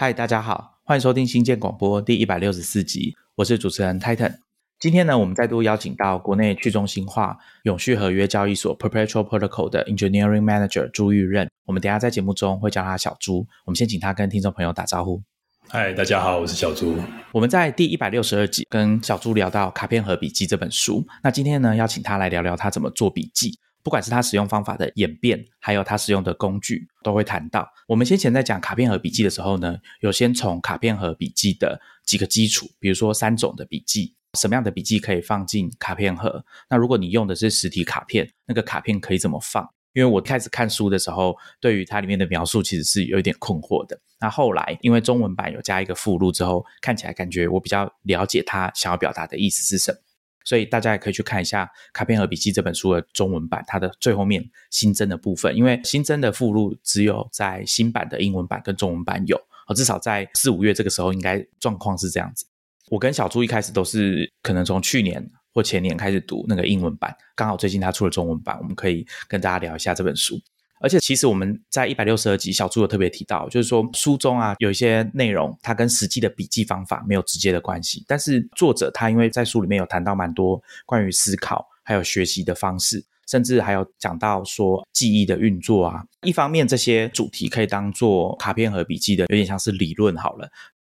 嗨，大家好，欢迎收听新建广播第一百六十四集，我是主持人 Titan。今天呢，我们再度邀请到国内去中心化永续合约交易所 Perpetual Protocol 的 Engineering Manager 朱玉任。我们等下在节目中会叫他小朱。我们先请他跟听众朋友打招呼。嗨，大家好，我是小朱。我们在第一百六十二集跟小朱聊到《卡片和笔记》这本书，那今天呢，邀请他来聊聊他怎么做笔记。不管是他使用方法的演变，还有他使用的工具，都会谈到。我们先前在讲卡片和笔记的时候呢，有先从卡片和笔记的几个基础，比如说三种的笔记，什么样的笔记可以放进卡片盒？那如果你用的是实体卡片，那个卡片可以怎么放？因为我开始看书的时候，对于它里面的描述其实是有一点困惑的。那后来因为中文版有加一个附录之后，看起来感觉我比较了解他想要表达的意思是什么。所以大家也可以去看一下《卡片和笔记》这本书的中文版，它的最后面新增的部分，因为新增的附录只有在新版的英文版跟中文版有，哦，至少在四五月这个时候应该状况是这样子。我跟小朱一开始都是可能从去年或前年开始读那个英文版，刚好最近他出了中文版，我们可以跟大家聊一下这本书。而且其实我们在一百六十二集，小朱有特别提到，就是说书中啊有一些内容，它跟实际的笔记方法没有直接的关系。但是作者他因为在书里面有谈到蛮多关于思考还有学习的方式，甚至还有讲到说记忆的运作啊。一方面这些主题可以当做卡片和笔记的，有点像是理论好了。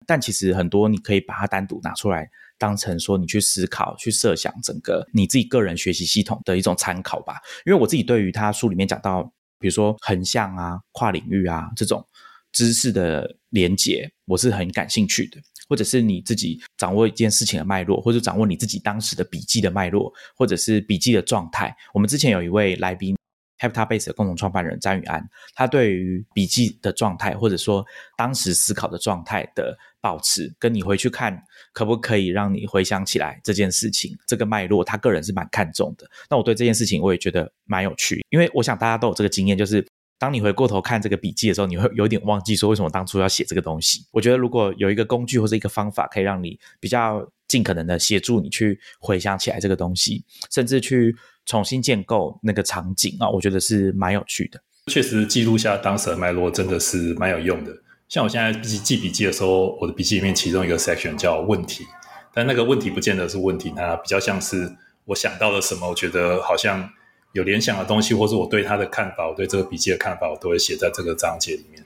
但其实很多你可以把它单独拿出来，当成说你去思考、去设想整个你自己个人学习系统的一种参考吧。因为我自己对于他书里面讲到。比如说横向啊、跨领域啊这种知识的连接，我是很感兴趣的。或者是你自己掌握一件事情的脉络，或者掌握你自己当时的笔记的脉络，或者是笔记的状态。我们之前有一位来宾，HabitBase 的共同创办人张宇安，他对于笔记的状态，或者说当时思考的状态的保持，跟你回去看。可不可以让你回想起来这件事情？这个脉络，他个人是蛮看重的。那我对这件事情，我也觉得蛮有趣，因为我想大家都有这个经验，就是当你回过头看这个笔记的时候，你会有点忘记说为什么当初要写这个东西。我觉得如果有一个工具或者一个方法，可以让你比较尽可能的协助你去回想起来这个东西，甚至去重新建构那个场景啊，我觉得是蛮有趣的。确实，记录下当时的脉络真的是蛮有用的。像我现在记记笔记的时候，我的笔记里面其中一个 section 叫问题，但那个问题不见得是问题，它比较像是我想到了什么，我觉得好像有联想的东西，或是我对他的看法，我对这个笔记的看法，我都会写在这个章节里面。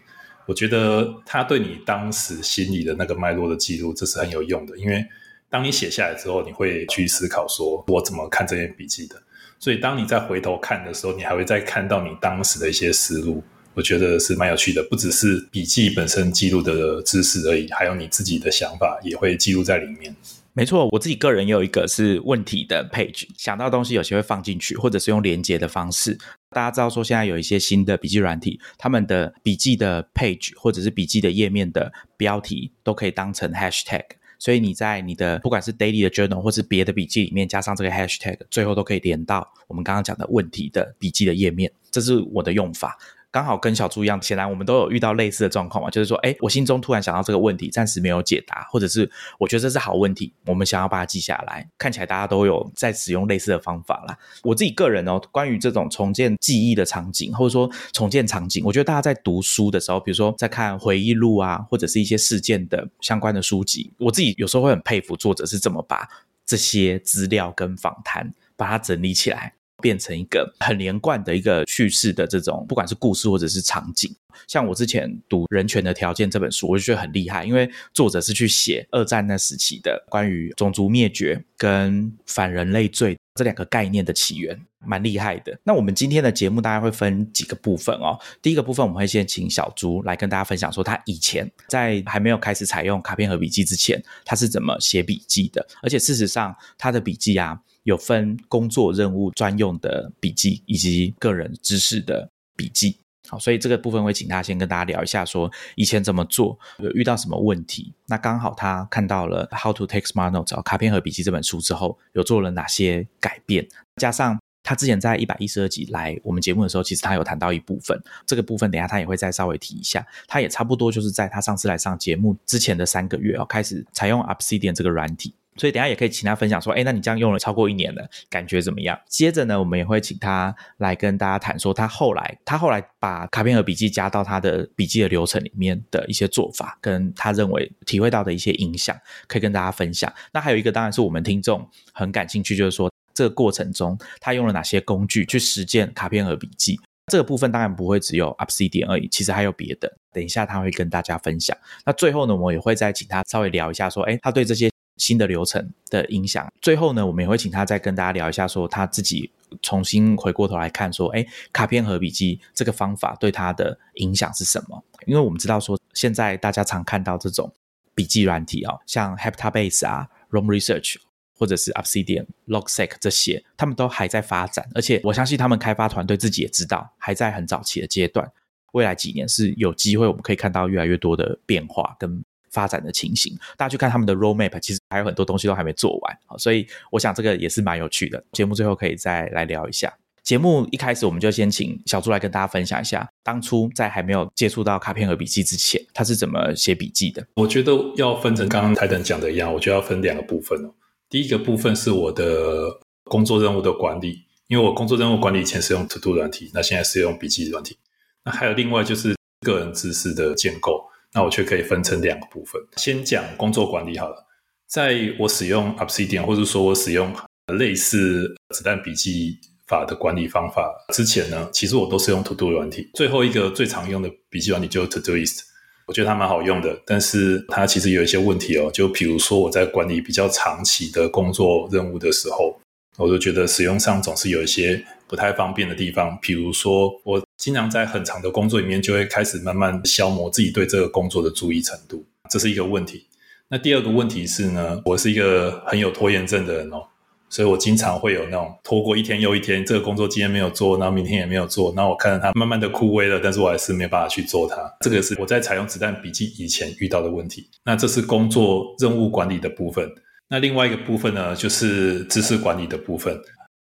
我觉得他对你当时心里的那个脉络的记录，这是很有用的，因为当你写下来之后，你会去思考说我怎么看这篇笔记的，所以当你再回头看的时候，你还会再看到你当时的一些思路。我觉得是蛮有趣的，不只是笔记本身记录的知识而已，还有你自己的想法也会记录在里面。没错，我自己个人也有一个是问题的 page，想到东西有些会放进去，或者是用连接的方式。大家知道说现在有一些新的笔记软体，他们的笔记的 page 或者是笔记的页面的标题都可以当成 hashtag，所以你在你的不管是 daily 的 journal 或是别的笔记里面加上这个 hashtag，最后都可以连到我们刚刚讲的问题的笔记的页面。这是我的用法。刚好跟小猪一样，显然我们都有遇到类似的状况嘛，就是说，哎，我心中突然想到这个问题，暂时没有解答，或者是我觉得这是好问题，我们想要把它记下来。看起来大家都有在使用类似的方法啦。我自己个人哦，关于这种重建记忆的场景，或者说重建场景，我觉得大家在读书的时候，比如说在看回忆录啊，或者是一些事件的相关的书籍，我自己有时候会很佩服作者是怎么把这些资料跟访谈把它整理起来。变成一个很连贯的一个叙事的这种，不管是故事或者是场景。像我之前读《人权的条件》这本书，我就觉得很厉害，因为作者是去写二战那时期的关于种族灭绝跟反人类罪这两个概念的起源，蛮厉害的。那我们今天的节目大概会分几个部分哦。第一个部分我们会先请小朱来跟大家分享，说他以前在还没有开始采用卡片和笔记之前，他是怎么写笔记的。而且事实上，他的笔记啊。有分工作任务专用的笔记，以及个人知识的笔记。好，所以这个部分会请他先跟大家聊一下，说以前怎么做，有遇到什么问题。那刚好他看到了《How to Take Smart Notes》卡片和笔记这本书之后，有做了哪些改变？加上他之前在一百一十二集来我们节目的时候，其实他有谈到一部分，这个部分等下他也会再稍微提一下。他也差不多就是在他上次来上节目之前的三个月哦，开始采用 Obsidian 这个软体。所以等下也可以请他分享说，哎，那你这样用了超过一年了，感觉怎么样？接着呢，我们也会请他来跟大家谈说，他后来他后来把卡片和笔记加到他的笔记的流程里面的一些做法，跟他认为体会到的一些影响，可以跟大家分享。那还有一个当然是我们听众很感兴趣，就是说这个过程中他用了哪些工具去实践卡片和笔记。这个部分当然不会只有 Obsidian 而已，其实还有别的。等一下他会跟大家分享。那最后呢，我也会再请他稍微聊一下，说，哎，他对这些新的流程的影响。最后呢，我们也会请他再跟大家聊一下，说他自己重新回过头来看，说，哎，卡片和笔记这个方法对他的影响是什么？因为我们知道说，现在大家常看到这种笔记软体哦，像 Heptabase 啊、Room Research。或者是 Obsidian、Logseq 这些，他们都还在发展，而且我相信他们开发团队自己也知道，还在很早期的阶段。未来几年是有机会，我们可以看到越来越多的变化跟发展的情形。大家去看他们的 Roadmap，其实还有很多东西都还没做完，所以我想这个也是蛮有趣的。节目最后可以再来聊一下。节目一开始我们就先请小朱来跟大家分享一下，当初在还没有接触到卡片和笔记之前，他是怎么写笔记的？我觉得要分成刚刚台等讲的一样，我觉得要分两个部分哦。第一个部分是我的工作任务的管理，因为我工作任务管理以前是用 To Do 软体，那现在是用笔记软体。那还有另外就是个人知识的建构，那我却可以分成两个部分。先讲工作管理好了，在我使用 Obsidian 或者说我使用类似子弹笔记法的管理方法之前呢，其实我都是用 To Do 软体。最后一个最常用的笔记软体就是 Todoist。我觉得它蛮好用的，但是它其实有一些问题哦。就比如说我在管理比较长期的工作任务的时候，我就觉得使用上总是有一些不太方便的地方。比如说，我经常在很长的工作里面就会开始慢慢消磨自己对这个工作的注意程度，这是一个问题。那第二个问题是呢，我是一个很有拖延症的人哦。所以我经常会有那种拖过一天又一天，这个工作今天没有做，然后明天也没有做，然后我看着它慢慢的枯萎了，但是我还是没有办法去做它。这个是我在采用子弹笔记以前遇到的问题。那这是工作任务管理的部分。那另外一个部分呢，就是知识管理的部分。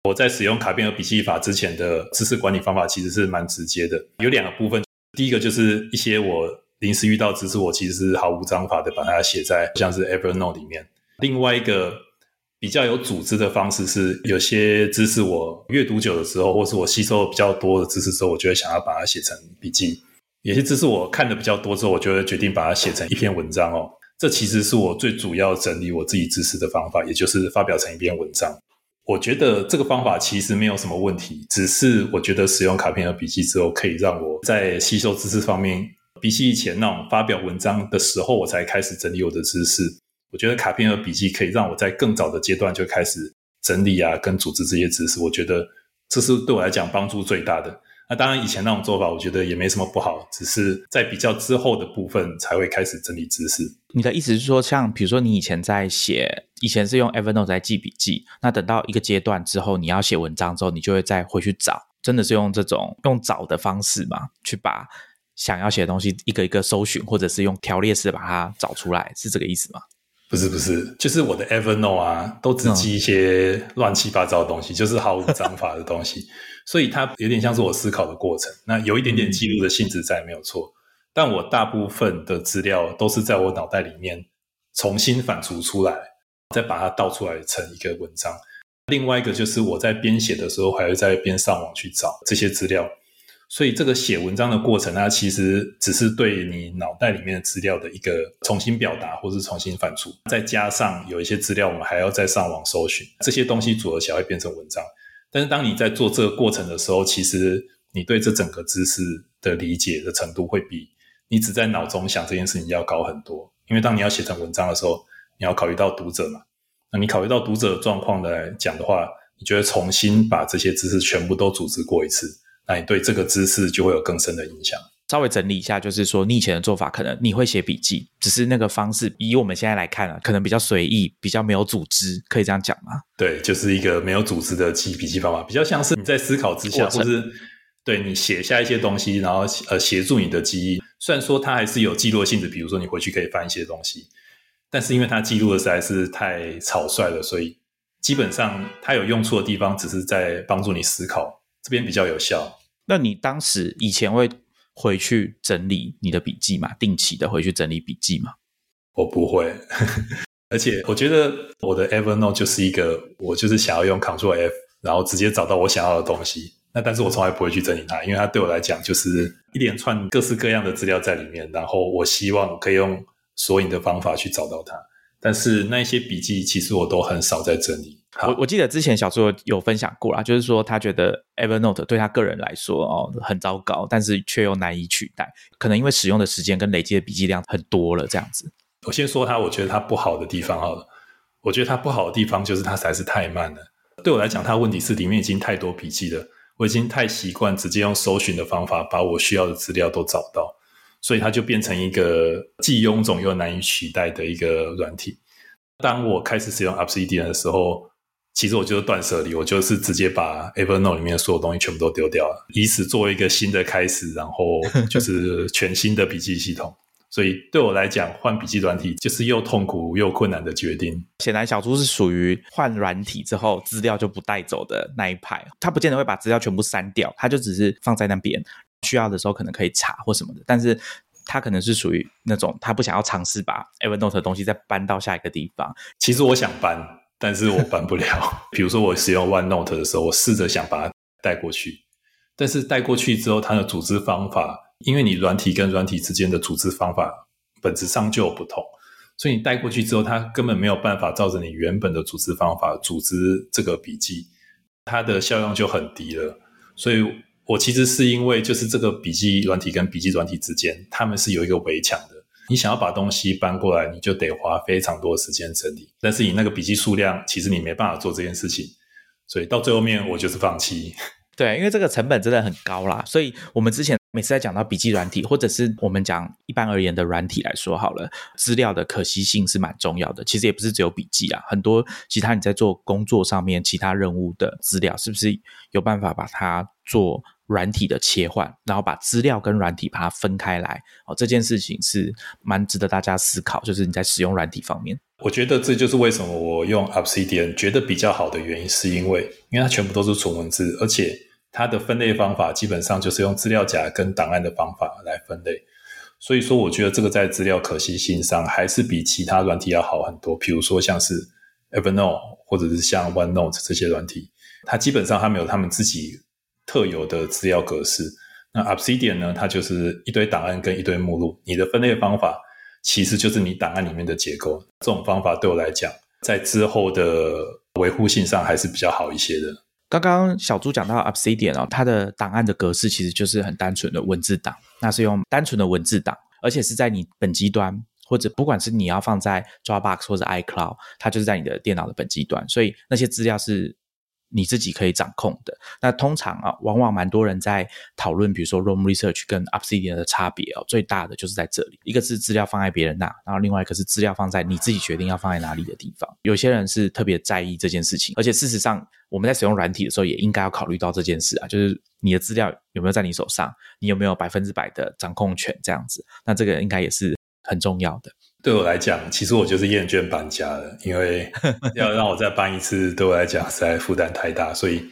我在使用卡片和笔记法之前的知识管理方法其实是蛮直接的，有两个部分。第一个就是一些我临时遇到知识，我其实是毫无章法的把它写在像是 Evernote 里面。另外一个。比较有组织的方式是，有些知识我阅读久的时候，或是我吸收比较多的知识之后，我就会想要把它写成笔记。有些知识我看的比较多之后，我就会决定把它写成一篇文章哦。这其实是我最主要整理我自己知识的方法，也就是发表成一篇文章。我觉得这个方法其实没有什么问题，只是我觉得使用卡片和笔记之后，可以让我在吸收知识方面，比起以前那种发表文章的时候，我才开始整理我的知识。我觉得卡片和笔记可以让我在更早的阶段就开始整理啊，跟组织这些知识。我觉得这是对我来讲帮助最大的。那当然，以前那种做法我觉得也没什么不好，只是在比较之后的部分才会开始整理知识。你的意思是说，像比如说你以前在写，以前是用 Evernote 在记笔记，那等到一个阶段之后，你要写文章之后，你就会再回去找，真的是用这种用找的方式嘛，去把想要写的东西一个一个搜寻，或者是用条列式把它找出来，是这个意思吗？不是不是，就是我的 Evernote 啊，都只记一些乱七八糟的东西，就是毫无章法的东西，所以它有点像是我思考的过程。那有一点点记录的性质在，没有错。但我大部分的资料都是在我脑袋里面重新反刍出来，再把它倒出来成一个文章。另外一个就是我在编写的时候，还会在边上网去找这些资料。所以这个写文章的过程，它其实只是对你脑袋里面的资料的一个重新表达，或是重新反刍，再加上有一些资料，我们还要再上网搜寻，这些东西组合起来会变成文章。但是当你在做这个过程的时候，其实你对这整个知识的理解的程度，会比你只在脑中想这件事情要高很多。因为当你要写成文章的时候，你要考虑到读者嘛，那你考虑到读者状况来讲的话，你觉得重新把这些知识全部都组织过一次。那你对这个知识就会有更深的影响。稍微整理一下，就是说你以前的做法，可能你会写笔记，只是那个方式，以我们现在来看啊，可能比较随意，比较没有组织，可以这样讲吗？对，就是一个没有组织的记笔记方法，比较像是你在思考之下，或是对你写下一些东西，然后呃协助你的记忆。虽然说它还是有记录性质，比如说你回去可以翻一些东西，但是因为它记录的实在是太草率了，所以基本上它有用处的地方，只是在帮助你思考。这边比较有效。那你当时以前会回去整理你的笔记吗？定期的回去整理笔记吗？我不会。而且我觉得我的 Evernote 就是一个，我就是想要用 Ctrl+F，然后直接找到我想要的东西。那但是我从来不会去整理它，因为它对我来讲就是一连串各式各样的资料在里面，然后我希望可以用索引的方法去找到它。但是那一些笔记其实我都很少在整理。我我记得之前小朱有分享过啦，就是说他觉得 Evernote 对他个人来说哦很糟糕，但是却又难以取代，可能因为使用的时间跟累积的笔记量很多了这样子。我先说它，我觉得它不好的地方好了。我觉得它不好的地方就是它实在是太慢了。对我来讲，它的问题是里面已经太多笔记了，我已经太习惯直接用搜寻的方法把我需要的资料都找到，所以它就变成一个既臃肿又难以取代的一个软体。当我开始使用 Obsidian 的时候，其实我就是断舍离，我就是直接把 Evernote 里面所有东西全部都丢掉了，以此作为一个新的开始，然后 就是全新的笔记系统。所以对我来讲，换笔记软体就是又痛苦又困难的决定。显然，小猪是属于换软体之后资料就不带走的那一派。他不见得会把资料全部删掉，他就只是放在那边，需要的时候可能可以查或什么的。但是他可能是属于那种他不想要尝试把 Evernote 的东西再搬到下一个地方。其实我想搬，但是我搬不了。比如说我使用 OneNote 的时候，我试着想把它带过去，但是带过去之后，它的组织方法。因为你软体跟软体之间的组织方法本质上就有不同，所以你带过去之后，它根本没有办法照着你原本的组织方法组织这个笔记，它的效用就很低了。所以我其实是因为就是这个笔记软体跟笔记软体之间，他们是有一个围墙的。你想要把东西搬过来，你就得花非常多时间整理，但是你那个笔记数量，其实你没办法做这件事情。所以到最后面，我就是放弃。对，因为这个成本真的很高啦，所以我们之前。每次在讲到笔记软体，或者是我们讲一般而言的软体来说好了，资料的可惜性是蛮重要的。其实也不是只有笔记啊，很多其他你在做工作上面其他任务的资料，是不是有办法把它做软体的切换，然后把资料跟软体把它分开来？哦，这件事情是蛮值得大家思考。就是你在使用软体方面，我觉得这就是为什么我用 Obsidian 觉得比较好的原因，是因为因为它全部都是纯文字，而且。它的分类方法基本上就是用资料夹跟档案的方法来分类，所以说我觉得这个在资料可惜性上还是比其他软体要好很多。比如说像是 Evernote 或者是像 OneNote 这些软体，它基本上它没有他们自己特有的资料格式。那 Obsidian 呢，它就是一堆档案跟一堆目录，你的分类方法其实就是你档案里面的结构。这种方法对我来讲，在之后的维护性上还是比较好一些的。刚刚小朱讲到 Obsidian 哦，它的档案的格式其实就是很单纯的文字档，那是用单纯的文字档，而且是在你本机端或者不管是你要放在 Dropbox 或者 iCloud，它就是在你的电脑的本机端，所以那些资料是。你自己可以掌控的。那通常啊，往往蛮多人在讨论，比如说 Roam Research 跟 Obsidian 的差别哦，最大的就是在这里，一个是资料放在别人那，然后另外一个是资料放在你自己决定要放在哪里的地方。有些人是特别在意这件事情，而且事实上，我们在使用软体的时候也应该要考虑到这件事啊，就是你的资料有没有在你手上，你有没有百分之百的掌控权这样子。那这个应该也是很重要的。对我来讲，其实我就是厌倦搬家了，因为 要让我再搬一次，对我来讲实在负担太大，所以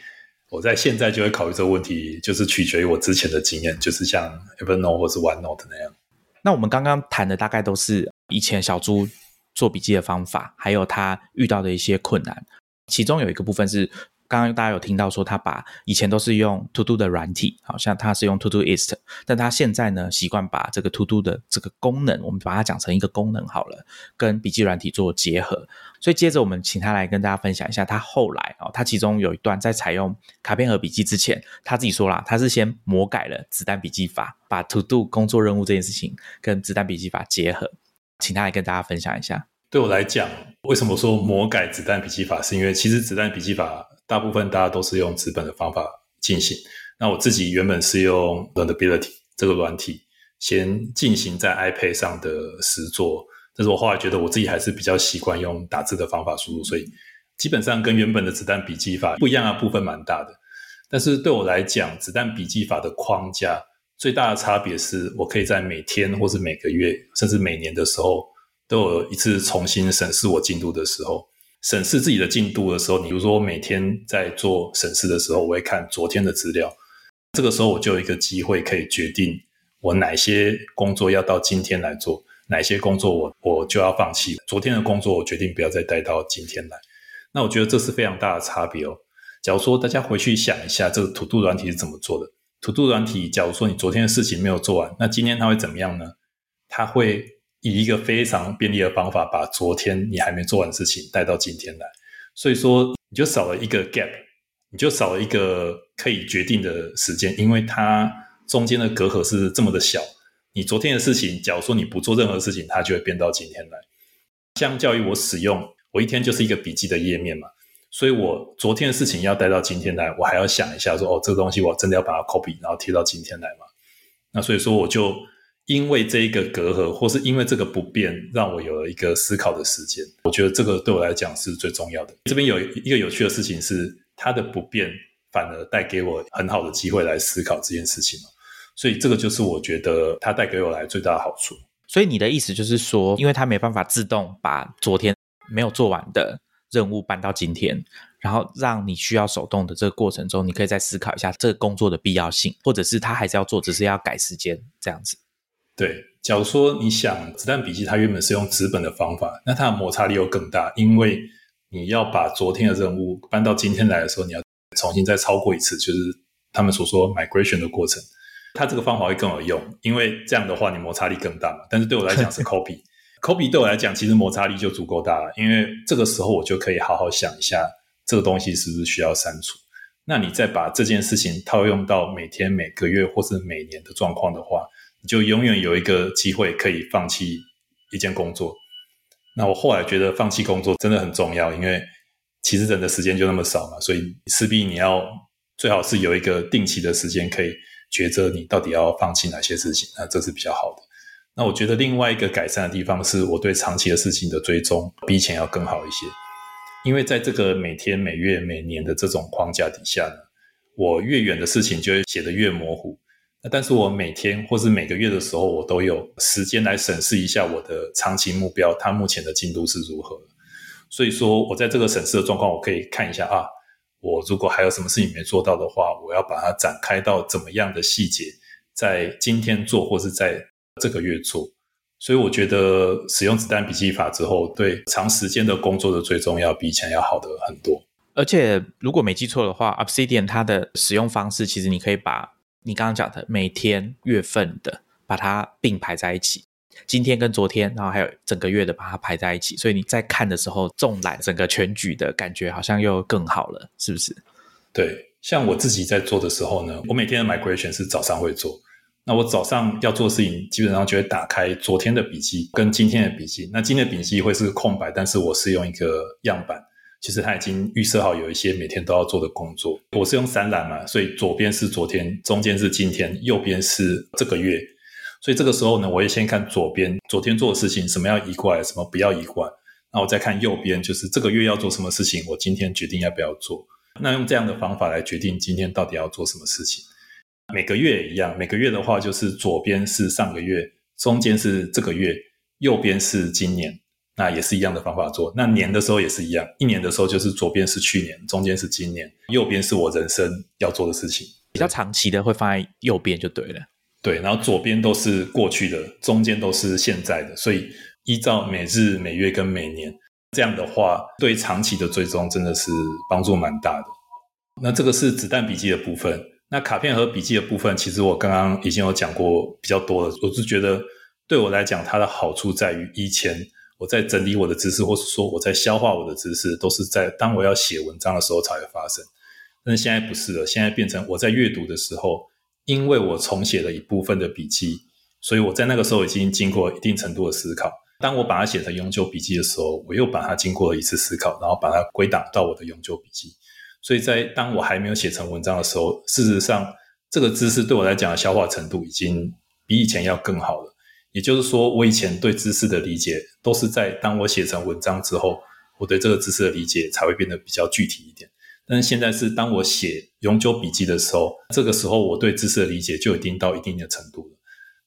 我在现在就会考虑这个问题，就是取决于我之前的经验，就是像 Evernote 或是 OneNote 那样。那我们刚刚谈的大概都是以前小猪做笔记的方法，还有他遇到的一些困难，其中有一个部分是。刚刚大家有听到说，他把以前都是用 To Do 的软体，好像他是用 To Do Ist，但他现在呢习惯把这个 To Do 的这个功能，我们把它讲成一个功能好了，跟笔记软体做结合。所以接着我们请他来跟大家分享一下，他后来哦，他其中有一段在采用卡片和笔记之前，他自己说了，他是先魔改了子弹笔记法，把 To Do 工作任务这件事情跟子弹笔记法结合，请他来跟大家分享一下。对我来讲，为什么说魔改子弹笔记法？是因为其实子弹笔记法。大部分大家都是用纸本的方法进行。那我自己原本是用 Learnability 这个软体先进行在 iPad 上的实作，但是我后来觉得我自己还是比较习惯用打字的方法输入，所以基本上跟原本的子弹笔记法不一样的部分蛮大的。但是对我来讲，子弹笔记法的框架最大的差别是我可以在每天或是每个月甚至每年的时候都有一次重新审视我进度的时候。审视自己的进度的时候，你比如说我每天在做审视的时候，我会看昨天的资料。这个时候我就有一个机会可以决定我哪些工作要到今天来做，哪些工作我我就要放弃，昨天的工作我决定不要再带到今天来。那我觉得这是非常大的差别哦。假如说大家回去想一下，这个土度软体是怎么做的？土度软体，假如说你昨天的事情没有做完，那今天它会怎么样呢？它会以一个非常便利的方法，把昨天你还没做完的事情带到今天来。所以说，你就少了一个 gap，你就少了一个可以决定的时间，因为它中间的隔阂是这么的小。你昨天的事情，假如说你不做任何事情，它就会变到今天来。相较于我使用，我一天就是一个笔记的页面嘛，所以我昨天的事情要带到今天来，我还要想一下说，哦，这个东西我真的要把它 copy，然后贴到今天来嘛？那所以说，我就因为这一个隔阂，或是因为这个不便，让我有了一个思考的时间。我觉得这个对我来讲是最重要的。这边有一个有趣的事情是，它的不便反而带给我很好的机会来思考这件事情所以这个就是我觉得它带给我来最大的好处。所以你的意思就是说，因为它没办法自动把昨天没有做完的任务搬到今天，然后让你需要手动的这个过程中，你可以再思考一下这个工作的必要性，或者是他还是要做，只是要改时间这样子。对，假如说你想子弹笔记，它原本是用纸本的方法，那它的摩擦力又更大，因为你要把昨天的任务搬到今天来的时候，你要重新再超过一次，就是他们所说 migration 的过程。它这个方法会更有用，因为这样的话你摩擦力更大嘛。但是对我来讲是 copy，copy 对我来讲其实摩擦力就足够大了，因为这个时候我就可以好好想一下这个东西是不是需要删除。那你再把这件事情套用到每天、每个月或是每年的状况的话，你就永远有一个机会可以放弃一件工作。那我后来觉得放弃工作真的很重要，因为其实人的时间就那么少嘛，所以势必你要最好是有一个定期的时间可以。抉择你到底要放弃哪些事情，那这是比较好的。那我觉得另外一个改善的地方是我对长期的事情的追踪比以前要更好一些。因为在这个每天、每月、每年的这种框架底下呢，我越远的事情就会写得越模糊。那但是我每天或是每个月的时候，我都有时间来审视一下我的长期目标，它目前的进度是如何。所以说我在这个审视的状况，我可以看一下啊。我如果还有什么事情没做到的话，我要把它展开到怎么样的细节，在今天做或是在这个月做。所以我觉得使用子弹笔记法之后，对长时间的工作的追踪要比以前要好的很多。而且如果没记错的话，Obsidian 它的使用方式，其实你可以把你刚刚讲的每天、月份的把它并排在一起。今天跟昨天，然后还有整个月的，把它排在一起，所以你在看的时候，纵览整个全局的感觉，好像又更好了，是不是？对，像我自己在做的时候呢，我每天的 migration 是早上会做，那我早上要做事情，基本上就会打开昨天的笔记跟今天的笔记，那今天的笔记会是空白，但是我是用一个样板，其实它已经预设好有一些每天都要做的工作，我是用三栏嘛，所以左边是昨天，中间是今天，右边是这个月。所以这个时候呢，我也先看左边昨天做的事情，什么要移过来，什么不要移过来。那我再看右边，就是这个月要做什么事情，我今天决定要不要做。那用这样的方法来决定今天到底要做什么事情。每个月也一样，每个月的话就是左边是上个月，中间是这个月，右边是今年，那也是一样的方法做。那年的时候也是一样，一年的时候就是左边是去年，中间是今年，右边是我人生要做的事情。比较长期的会放在右边就对了。对，然后左边都是过去的，中间都是现在的，所以依照每日、每月跟每年这样的话，对长期的追踪真的是帮助蛮大的。那这个是子弹笔记的部分，那卡片和笔记的部分，其实我刚刚已经有讲过比较多了。我是觉得对我来讲，它的好处在于，以前我在整理我的知识，或是说我在消化我的知识，都是在当我要写文章的时候才会发生。但是现在不是了，现在变成我在阅读的时候。因为我重写了一部分的笔记，所以我在那个时候已经经过一定程度的思考。当我把它写成永久笔记的时候，我又把它经过了一次思考，然后把它归档到我的永久笔记。所以在当我还没有写成文章的时候，事实上这个知识对我来讲的消化程度已经比以前要更好了。也就是说，我以前对知识的理解都是在当我写成文章之后，我对这个知识的理解才会变得比较具体一点。但是现在是当我写永久笔记的时候，这个时候我对知识的理解就已经到一定的程度了。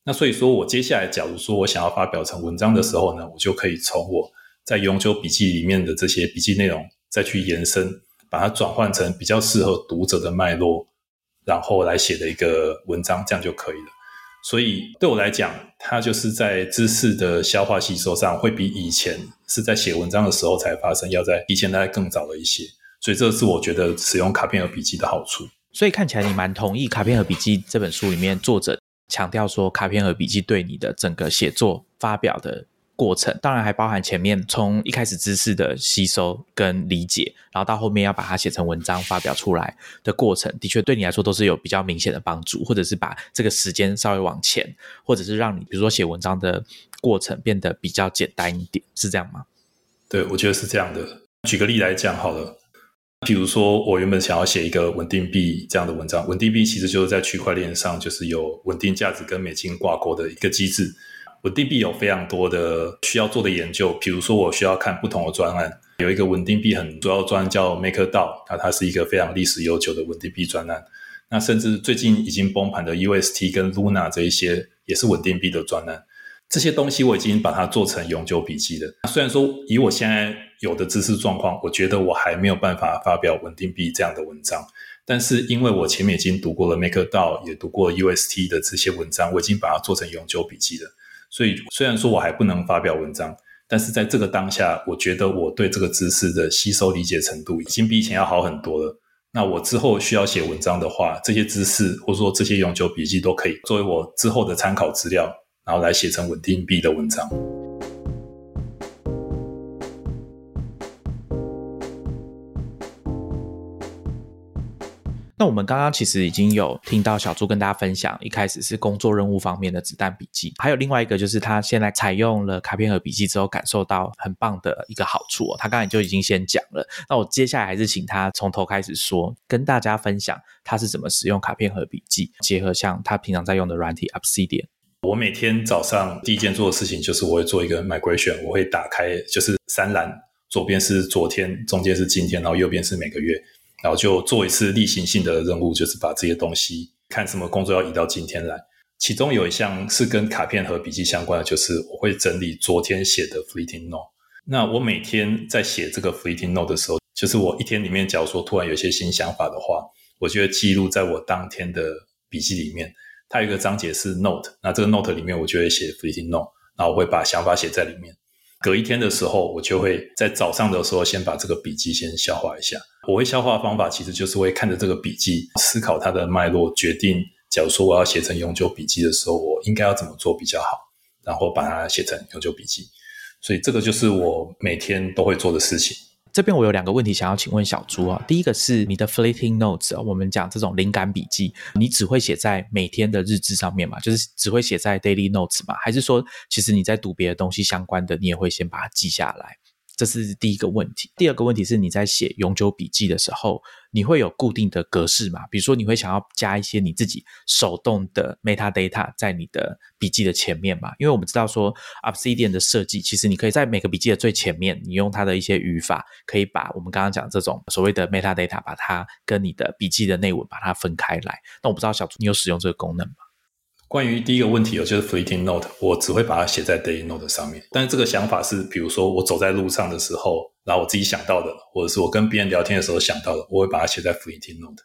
那所以说我接下来，假如说我想要发表成文章的时候呢，我就可以从我在永久笔记里面的这些笔记内容，再去延伸，把它转换成比较适合读者的脉络，然后来写的一个文章，这样就可以了。所以对我来讲，它就是在知识的消化吸收上，会比以前是在写文章的时候才发生，要在以前大概更早了一些。所以这是我觉得使用卡片和笔记的好处。所以看起来你蛮同意《卡片和笔记》这本书里面作者强调说，卡片和笔记对你的整个写作发表的过程，当然还包含前面从一开始知识的吸收跟理解，然后到后面要把它写成文章发表出来的过程，的确对你来说都是有比较明显的帮助，或者是把这个时间稍微往前，或者是让你比如说写文章的过程变得比较简单一点，是这样吗？对，我觉得是这样的。举个例来讲好了。比如说，我原本想要写一个稳定币这样的文章，稳定币其实就是在区块链上就是有稳定价值跟美金挂钩的一个机制。稳定币有非常多的需要做的研究，比如说我需要看不同的专案，有一个稳定币很主要专案叫 MakerDAO，那它是一个非常历史悠久的稳定币专案。那甚至最近已经崩盘的 UST 跟 Luna 这一些也是稳定币的专案。这些东西我已经把它做成永久笔记了。虽然说以我现在有的知识状况，我觉得我还没有办法发表稳定币这样的文章，但是因为我前面已经读过了 MakerDAO，也读过 UST 的这些文章，我已经把它做成永久笔记了。所以虽然说我还不能发表文章，但是在这个当下，我觉得我对这个知识的吸收理解程度已经比以前要好很多了。那我之后需要写文章的话，这些知识或者说这些永久笔记都可以作为我之后的参考资料。然后来写成稳定币的文章。那我们刚刚其实已经有听到小朱跟大家分享，一开始是工作任务方面的子弹笔记，还有另外一个就是他现在采用了卡片和笔记之后，感受到很棒的一个好处哦。他刚才就已经先讲了，那我接下来还是请他从头开始说，跟大家分享他是怎么使用卡片和笔记，结合像他平常在用的软体 Obsidian。我每天早上第一件做的事情就是我会做一个 migration，我会打开就是三栏，左边是昨天，中间是今天，然后右边是每个月，然后就做一次例行性的任务，就是把这些东西看什么工作要移到今天来。其中有一项是跟卡片和笔记相关的，就是我会整理昨天写的 fleeting note。那我每天在写这个 fleeting note 的时候，就是我一天里面，假如说突然有些新想法的话，我就会记录在我当天的笔记里面。它有一个章节是 note，那这个 note 里面我就会写 fleeting note，然后我会把想法写在里面。隔一天的时候，我就会在早上的时候先把这个笔记先消化一下。我会消化方法其实就是会看着这个笔记，思考它的脉络，决定假如说我要写成永久笔记的时候，我应该要怎么做比较好，然后把它写成永久笔记。所以这个就是我每天都会做的事情。这边我有两个问题想要请问小朱啊。第一个是你的 fleeting notes，我们讲这种灵感笔记，你只会写在每天的日志上面嘛？就是只会写在 daily notes 嘛？还是说，其实你在读别的东西相关的，你也会先把它记下来？这是第一个问题。第二个问题是，你在写永久笔记的时候，你会有固定的格式嘛？比如说，你会想要加一些你自己手动的 metadata 在你的笔记的前面嘛？因为我们知道说，Obsidian 的设计，其实你可以在每个笔记的最前面，你用它的一些语法，可以把我们刚刚讲这种所谓的 metadata，把它跟你的笔记的内文把它分开来。那我不知道小朱，你有使用这个功能吗？关于第一个问题哦，就是 fleeting note，我只会把它写在 daily note 上面。但是这个想法是，比如说我走在路上的时候，然后我自己想到的，或者是我跟别人聊天的时候想到的，我会把它写在 fleeting note。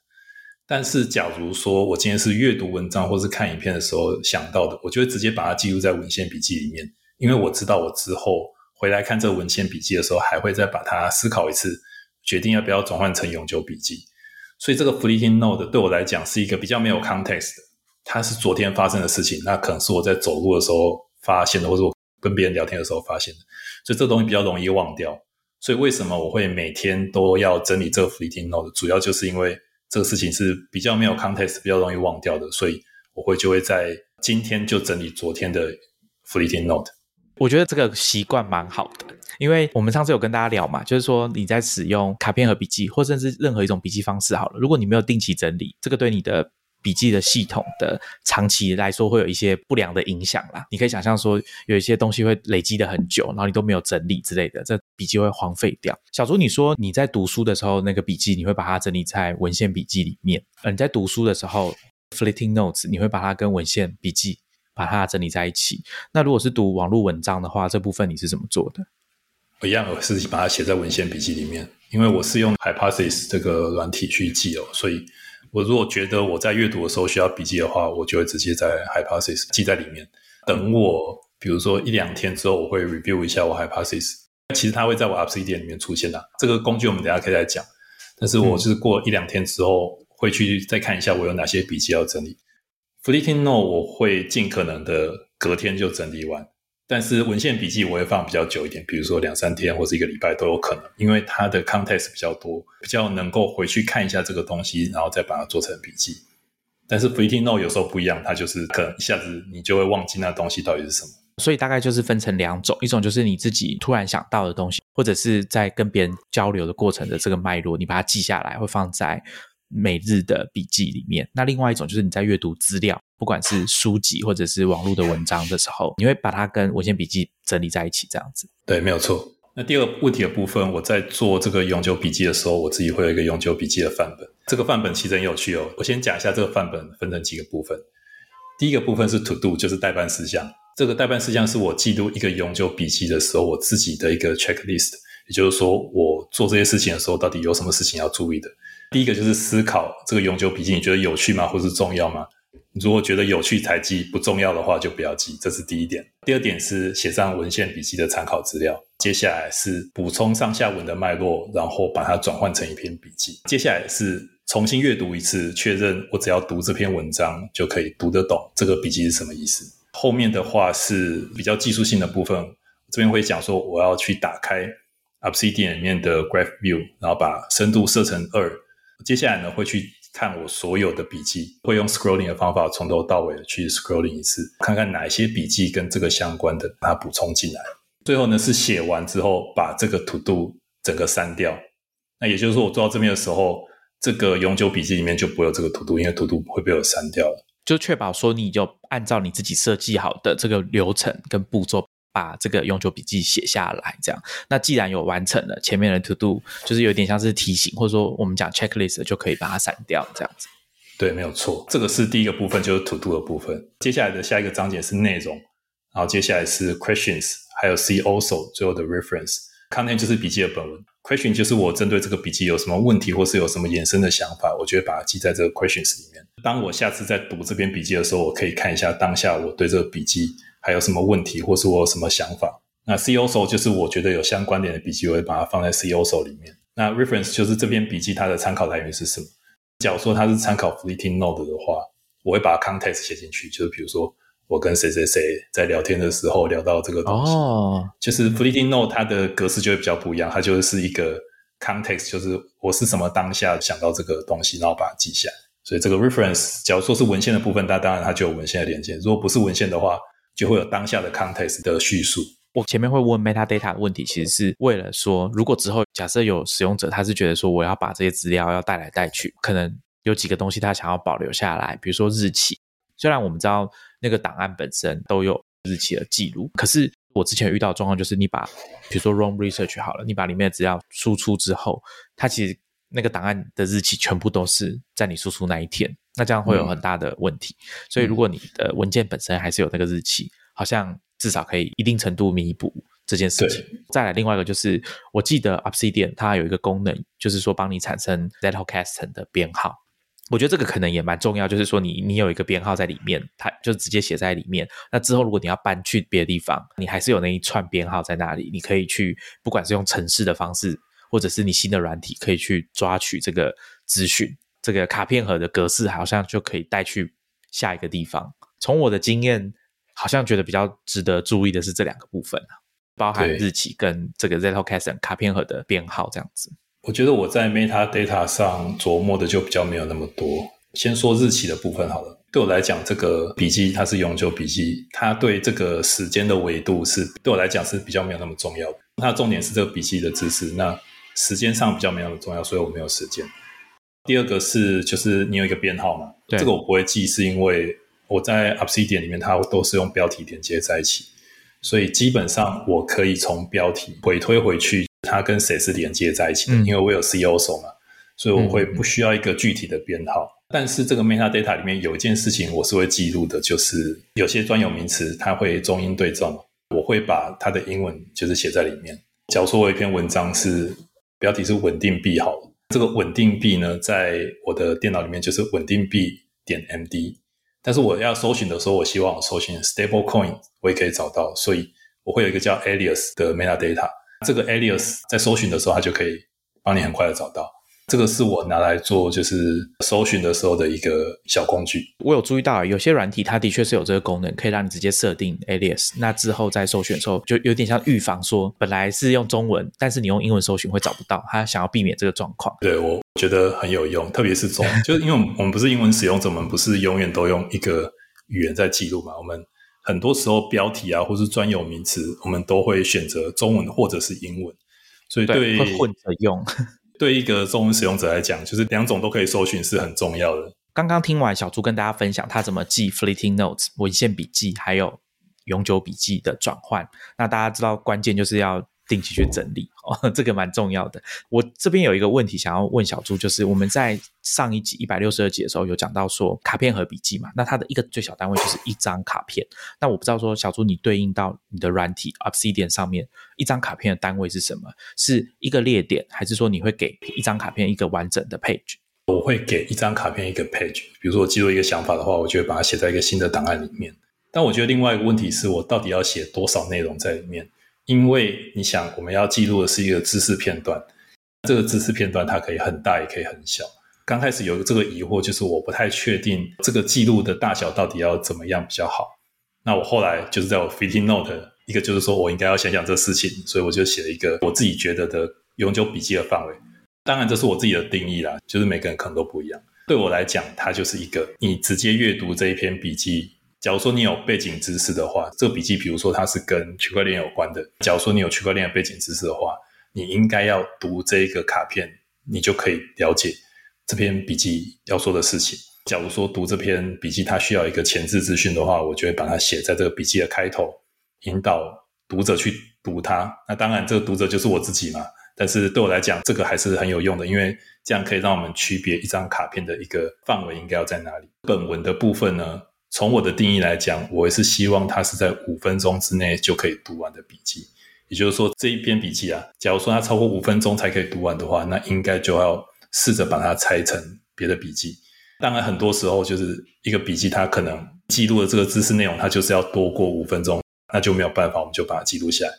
但是假如说我今天是阅读文章或是看影片的时候想到的，我就会直接把它记录在文献笔记里面，因为我知道我之后回来看这个文献笔记的时候，还会再把它思考一次，决定要不要转换成永久笔记。所以这个 fleeting note 对我来讲是一个比较没有 context 的。它是昨天发生的事情，那可能是我在走路的时候发现的，或者我跟别人聊天的时候发现的，所以这东西比较容易忘掉。所以为什么我会每天都要整理这个 fleeting note？主要就是因为这个事情是比较没有 context，比较容易忘掉的，所以我会就会在今天就整理昨天的 fleeting note。我觉得这个习惯蛮好的，因为我们上次有跟大家聊嘛，就是说你在使用卡片和笔记，或甚至任何一种笔记方式好了，如果你没有定期整理，这个对你的。笔记的系统的长期来说会有一些不良的影响啦。你可以想象说，有一些东西会累积的很久，然后你都没有整理之类的，这笔记会荒废掉。小朱，你说你在读书的时候，那个笔记你会把它整理在文献笔记里面。呃，你在读书的时候，flitting notes 你会把它跟文献笔记把它整理在一起。那如果是读网络文章的话，这部分你是怎么做的？一样，我是把它写在文献笔记里面，因为我是用 Hypothesis 这个软体去记哦，所以。我如果觉得我在阅读的时候需要笔记的话，我就会直接在 Hypothesis 记在里面。等我比如说一两天之后，我会 review 一下我 Hypothesis。其实它会在我 Obsidian 里面出现的。这个工具我们等下可以再讲。但是我是过一两天之后，会去再看一下我有哪些笔记要整理。Fleeting Note 我会尽可能的隔天就整理完。但是文献笔记我会放比较久一点，比如说两三天或者一个礼拜都有可能，因为它的 context 比较多，比较能够回去看一下这个东西，然后再把它做成笔记。但是 Fleeting Note 有时候不一样，它就是可能一下子你就会忘记那东西到底是什么。所以大概就是分成两种，一种就是你自己突然想到的东西，或者是在跟别人交流的过程的这个脉络，你把它记下来，会放在每日的笔记里面。那另外一种就是你在阅读资料。不管是书籍或者是网络的文章的时候，你会把它跟文献笔记整理在一起，这样子。对，没有错。那第二个问题的部分，我在做这个永久笔记的时候，我自己会有一个永久笔记的范本。这个范本其实很有趣哦。我先讲一下这个范本分成几个部分。第一个部分是 To Do，就是代办事项。这个代办事项是我记录一个永久笔记的时候，我自己的一个 checklist。也就是说，我做这些事情的时候，到底有什么事情要注意的？第一个就是思考这个永久笔记，你觉得有趣吗？或是重要吗？如果觉得有趣才记，不重要的话就不要记，这是第一点。第二点是写上文献笔记的参考资料。接下来是补充上下文的脉络，然后把它转换成一篇笔记。接下来是重新阅读一次，确认我只要读这篇文章就可以读得懂这个笔记是什么意思。后面的话是比较技术性的部分，这边会讲说我要去打开 Obsidian 里面的 Graph View，然后把深度设成二。接下来呢会去。看我所有的笔记，会用 scrolling 的方法从头到尾的去 scrolling 一次，看看哪一些笔记跟这个相关的，把它补充进来。最后呢是写完之后，把这个 to do 整个删掉。那也就是说，我做到这边的时候，这个永久笔记里面就不会有这个 to do，因为 to do 会被我删掉了。就确保说，你就按照你自己设计好的这个流程跟步骤。把这个永久笔记写下来，这样。那既然有完成了前面的 to do，就是有点像是提醒，或者说我们讲 checklist 就可以把它删掉，这样子。对，没有错。这个是第一个部分，就是 to do 的部分。接下来的下一个章节是内容，然后接下来是 questions，还有 see also 最后的 reference。content 就是笔记的本文，question 就是我针对这个笔记有什么问题，或是有什么衍生的想法，我就会把它记在这个 questions 里面。当我下次在读这篇笔记的时候，我可以看一下当下我对这个笔记。还有什么问题，或是我有什么想法？那 C O S O 就是我觉得有相关点的笔记，我会把它放在 C O S O 里面。那 Reference 就是这篇笔记它的参考来源是什么？假如说它是参考 Fleeting Note 的话，我会把 Context 写进去。就是比如说我跟谁谁谁在聊天的时候聊到这个东西，哦，就是 Fleeting Note 它的格式就会比较不一样，它就是一个 Context，就是我是什么当下想到这个东西，然后把它记下来。所以这个 Reference，假如说是文献的部分，那当然它就有文献的连接；如果不是文献的话，就会有当下的 context 的叙述。我前面会问 metadata 的问题，其实是为了说，如果之后假设有使用者，他是觉得说我要把这些资料要带来带去，可能有几个东西他想要保留下来，比如说日期。虽然我们知道那个档案本身都有日期的记录，可是我之前遇到状况就是，你把比如说 r o m research 好了，你把里面的资料输出之后，它其实那个档案的日期全部都是在你输出那一天。那这样会有很大的问题，所以如果你的文件本身还是有那个日期，好像至少可以一定程度弥补这件事情。再来另外一个就是，我记得 Obsidian 它有一个功能，就是说帮你产生 Zettelkasten 的编号。我觉得这个可能也蛮重要，就是说你你有一个编号在里面，它就直接写在里面。那之后如果你要搬去别的地方，你还是有那一串编号在那里，你可以去，不管是用城市的方式，或者是你新的软体，可以去抓取这个资讯。这个卡片盒的格式好像就可以带去下一个地方。从我的经验，好像觉得比较值得注意的是这两个部分啊，包含日期跟这个 Zettelkasten 卡片盒的编号这样子。我觉得我在 metadata 上琢磨的就比较没有那么多。先说日期的部分好了。对我来讲，这个笔记它是永久笔记，它对这个时间的维度是对我来讲是比较没有那么重要的。它的重点是这个笔记的知识，那时间上比较没有那么重要，所以我没有时间。第二个是，就是你有一个编号嘛？这个我不会记，是因为我在 Obsidian 里面，它都是用标题连接在一起，所以基本上我可以从标题回推回去，它跟谁是连接在一起的。因为我有 C O S O 嘛，所以我会不需要一个具体的编号。但是这个 metadata 里面有一件事情我是会记录的，就是有些专有名词它会中英对照，我会把它的英文就是写在里面。假如说我一篇文章是标题是稳定币好了。这个稳定币呢，在我的电脑里面就是稳定币点 MD。但是我要搜寻的时候，我希望我搜寻 stable coin，我也可以找到，所以我会有一个叫 alias 的 metadata。这个 alias 在搜寻的时候，它就可以帮你很快的找到。这个是我拿来做就是搜寻的时候的一个小工具。我有注意到，有些软体它的确是有这个功能，可以让你直接设定 alias。那之后在搜寻的时候，就有点像预防，说本来是用中文，但是你用英文搜寻会找不到。它想要避免这个状况。对我觉得很有用，特别是中，就是因为我们我们不是英文使用者，我们不是永远都用一个语言在记录嘛。我们很多时候标题啊，或是专有名词，我们都会选择中文或者是英文，所以对会混着用。对一个中文使用者来讲，就是两种都可以搜寻是很重要的。刚刚听完小朱跟大家分享他怎么记 fleeting notes 文献笔记，还有永久笔记的转换。那大家知道关键就是要。定期去整理哦，这个蛮重要的。我这边有一个问题想要问小朱，就是我们在上一集一百六十二集的时候有讲到说卡片和笔记嘛，那它的一个最小单位就是一张卡片。那我不知道说小朱你对应到你的软体 Obsidian 上面一张卡片的单位是什么？是一个列点，还是说你会给一张卡片一个完整的 page？我会给一张卡片一个 page。比如说我记录一个想法的话，我就会把它写在一个新的档案里面。但我觉得另外一个问题是我到底要写多少内容在里面？因为你想，我们要记录的是一个知识片段，这个知识片段它可以很大，也可以很小。刚开始有这个疑惑，就是我不太确定这个记录的大小到底要怎么样比较好。那我后来就是在我 fitting note 一个，就是说我应该要想想这事情，所以我就写了一个我自己觉得的永久笔记的范围。当然，这是我自己的定义啦，就是每个人可能都不一样。对我来讲，它就是一个你直接阅读这一篇笔记。假如说你有背景知识的话，这个笔记，比如说它是跟区块链有关的。假如说你有区块链的背景知识的话，你应该要读这一个卡片，你就可以了解这篇笔记要说的事情。假如说读这篇笔记它需要一个前置资讯的话，我就会把它写在这个笔记的开头，引导读者去读它。那当然，这个读者就是我自己嘛。但是对我来讲，这个还是很有用的，因为这样可以让我们区别一张卡片的一个范围应该要在哪里。本文的部分呢？从我的定义来讲，我也是希望它是在五分钟之内就可以读完的笔记。也就是说，这一篇笔记啊，假如说它超过五分钟才可以读完的话，那应该就要试着把它拆成别的笔记。当然，很多时候就是一个笔记，它可能记录的这个知识内容，它就是要多过五分钟，那就没有办法，我们就把它记录下来。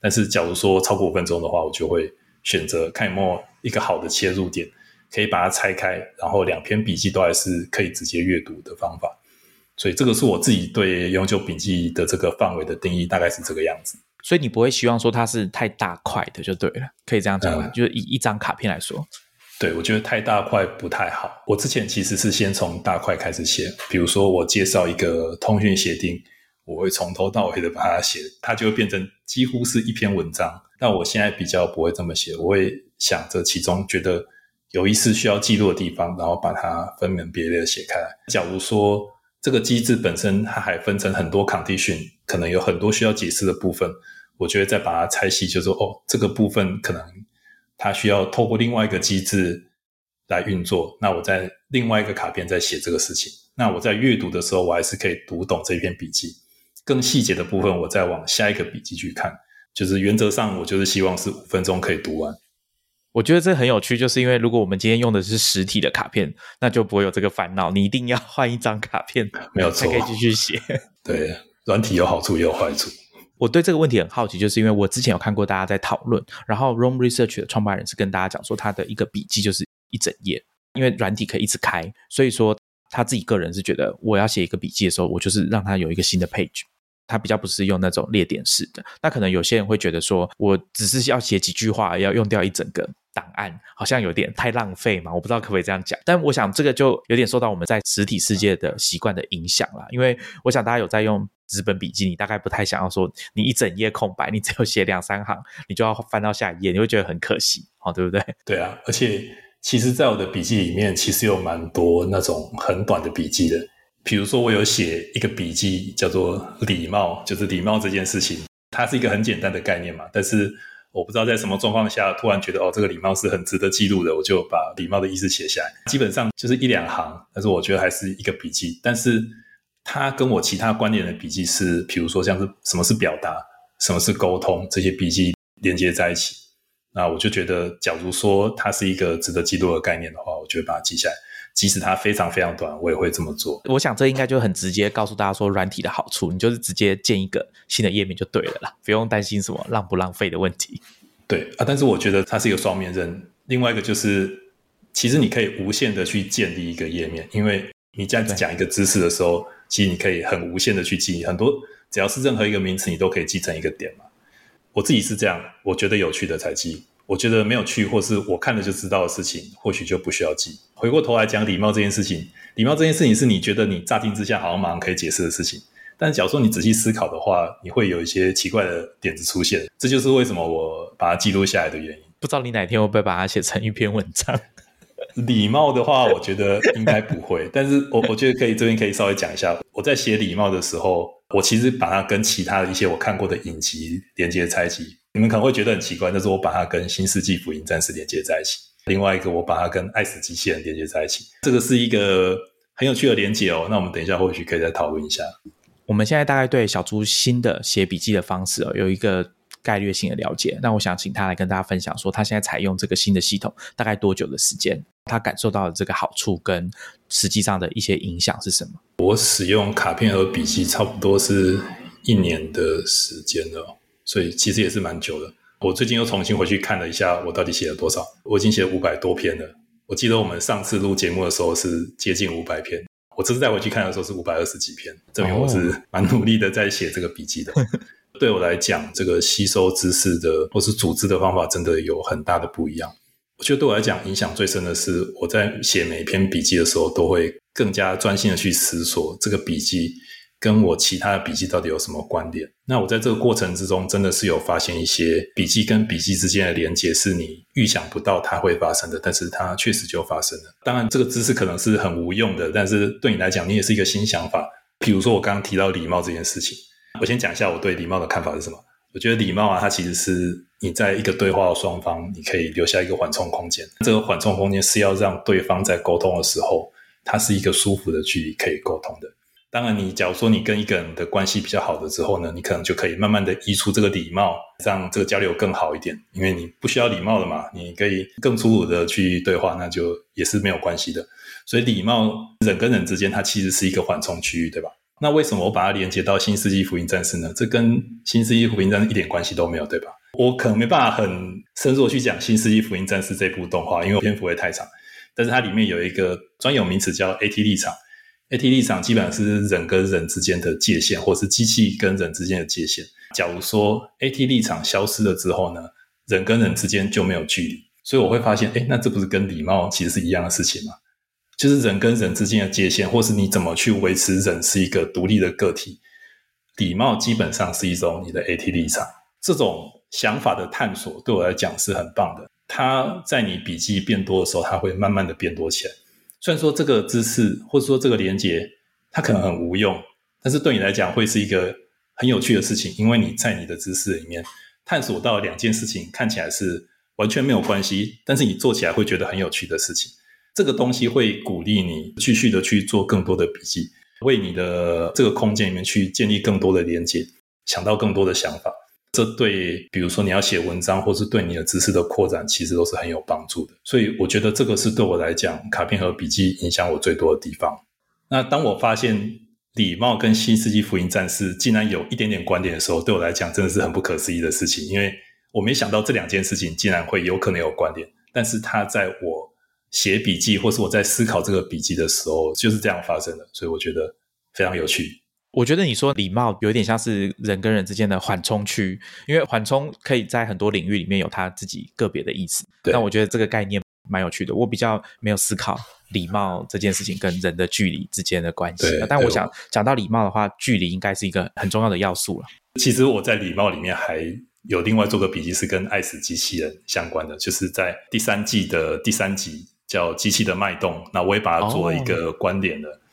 但是，假如说超过五分钟的话，我就会选择看有没有一个好的切入点，可以把它拆开，然后两篇笔记都还是可以直接阅读的方法。所以这个是我自己对永久笔记的这个范围的定义，大概是这个样子。所以你不会希望说它是太大块的，就对了，可以这样讲吗？就是以一张卡片来说，对我觉得太大块不太好。我之前其实是先从大块开始写，比如说我介绍一个通讯协定，我会从头到尾的把它写，它就会变成几乎是一篇文章。但我现在比较不会这么写，我会想着其中觉得有意思需要记录的地方，然后把它分门别类的写开来。假如说这个机制本身，它还分成很多 condition，可能有很多需要解释的部分。我觉得再把它拆细，就说哦，这个部分可能它需要透过另外一个机制来运作。那我在另外一个卡片在写这个事情。那我在阅读的时候，我还是可以读懂这篇笔记。更细节的部分，我再往下一个笔记去看。就是原则上，我就是希望是五分钟可以读完。我觉得这很有趣，就是因为如果我们今天用的是实体的卡片，那就不会有这个烦恼。你一定要 换一张卡片，没有错，才可以继续写。对，软体有好处也有坏处。我对这个问题很好奇，就是因为我之前有看过大家在讨论，然后 Room Research 的创办人是跟大家讲说，他的一个笔记就是一整页，因为软体可以一直开，所以说他自己个人是觉得，我要写一个笔记的时候，我就是让他有一个新的 page。它比较不是用那种列点式的，那可能有些人会觉得说，我只是要写几句话，要用掉一整个档案，好像有点太浪费嘛。我不知道可不可以这样讲，但我想这个就有点受到我们在实体世界的习惯的影响了。因为我想大家有在用纸本笔记，你大概不太想要说你一整页空白，你只有写两三行，你就要翻到下一页，你会觉得很可惜，哦，对不对？对啊，而且其实，在我的笔记里面，其实有蛮多那种很短的笔记的。比如说，我有写一个笔记，叫做“礼貌”，就是礼貌这件事情，它是一个很简单的概念嘛。但是我不知道在什么状况下，突然觉得哦，这个礼貌是很值得记录的，我就把礼貌的意思写下来。基本上就是一两行，但是我觉得还是一个笔记。但是它跟我其他观点的笔记是，比如说像是什么是表达，什么是沟通，这些笔记连接在一起。那我就觉得，假如说它是一个值得记录的概念的话，我就会把它记下来。即使它非常非常短，我也会这么做。我想这应该就很直接告诉大家说，软体的好处，你就是直接建一个新的页面就对了啦，不用担心什么浪不浪费的问题。对啊，但是我觉得它是一个双面刃。另外一个就是，其实你可以无限的去建立一个页面，因为你这样子讲一个知识的时候，其实你可以很无限的去记很多，只要是任何一个名词，你都可以记成一个点嘛。我自己是这样，我觉得有趣的才记。我觉得没有去，或是我看了就知道的事情，或许就不需要记。回过头来讲礼貌这件事情，礼貌这件事情是你觉得你乍听之下好像马上可以解释的事情，但假如说你仔细思考的话，你会有一些奇怪的点子出现。这就是为什么我把它记录下来的原因。不知道你哪天会不会把它写成一篇文章？礼貌的话，我觉得应该不会，但是我我觉得可以这边可以稍微讲一下。我在写礼貌的时候，我其实把它跟其他的一些我看过的影集连接在一起。你们可能会觉得很奇怪，但是我把它跟《新世纪福音战士》连接在一起。另外一个，我把它跟《爱死机器人》连接在一起。这个是一个很有趣的连接哦。那我们等一下或许可以再讨论一下。我们现在大概对小猪新的写笔记的方式哦，有一个概略性的了解。那我想请他来跟大家分享，说他现在采用这个新的系统大概多久的时间？他感受到的这个好处跟实际上的一些影响是什么？我使用卡片和笔记差不多是一年的时间了。所以其实也是蛮久的。我最近又重新回去看了一下，我到底写了多少？我已经写了五百多篇了。我记得我们上次录节目的时候是接近五百篇，我这次再回去看的时候是五百二十几篇，证明我是 蛮努力的在写这个笔记的。对我来讲，这个吸收知识的或是组织的方法真的有很大的不一样。我觉得对我来讲影响最深的是，我在写每一篇笔记的时候，都会更加专心的去思索这个笔记。跟我其他的笔记到底有什么关联？那我在这个过程之中，真的是有发现一些笔记跟笔记之间的连接，是你预想不到它会发生的，但是它确实就发生了。当然，这个知识可能是很无用的，但是对你来讲，你也是一个新想法。比如说，我刚刚提到礼貌这件事情，我先讲一下我对礼貌的看法是什么。我觉得礼貌啊，它其实是你在一个对话的双方，你可以留下一个缓冲空间。这个缓冲空间是要让对方在沟通的时候，它是一个舒服的距离可以沟通的。当然，你假如说你跟一个人的关系比较好的之后呢，你可能就可以慢慢的移出这个礼貌，让这个交流更好一点。因为你不需要礼貌了嘛，你可以更粗鲁的去对话，那就也是没有关系的。所以礼貌人跟人之间，它其实是一个缓冲区域，对吧？那为什么我把它连接到新世纪福音战士呢？这跟新世纪福音战士一点关系都没有，对吧？我可能没办法很深入去讲新世纪福音战士这部动画，因为篇幅会太长。但是它里面有一个专有名词叫 AT 立场。A T 立场基本上是人跟人之间的界限，或是机器跟人之间的界限。假如说 A T 立场消失了之后呢，人跟人之间就没有距离。所以我会发现，哎，那这不是跟礼貌其实是一样的事情吗？就是人跟人之间的界限，或是你怎么去维持人是一个独立的个体，礼貌基本上是一种你的 A T 立场。这种想法的探索对我来讲是很棒的。它在你笔记变多的时候，它会慢慢的变多起来。虽然说这个知识或者说这个连接，它可能很无用，但是对你来讲会是一个很有趣的事情，因为你在你的知识里面探索到两件事情，看起来是完全没有关系，但是你做起来会觉得很有趣的事情。这个东西会鼓励你继续的去做更多的笔记，为你的这个空间里面去建立更多的连接，想到更多的想法。这对，比如说你要写文章，或是对你的知识的扩展，其实都是很有帮助的。所以我觉得这个是对我来讲，卡片和笔记影响我最多的地方。那当我发现礼貌跟新世纪福音战士竟然有一点点关联的时候，对我来讲真的是很不可思议的事情，因为我没想到这两件事情竟然会有可能有关联。但是它在我写笔记，或是我在思考这个笔记的时候，就是这样发生的。所以我觉得非常有趣。我觉得你说礼貌有点像是人跟人之间的缓冲区，因为缓冲可以在很多领域里面有它自己个别的意思。那我觉得这个概念蛮有趣的。我比较没有思考礼貌这件事情跟人的距离之间的关系。但我想讲到礼貌的话，距离应该是一个很重要的要素了。其实我在礼貌里面还有另外做个笔记，是跟爱死机器人相关的，就是在第三季的第三集叫《机器的脉动》，那我也把它做了一个观点的。大家。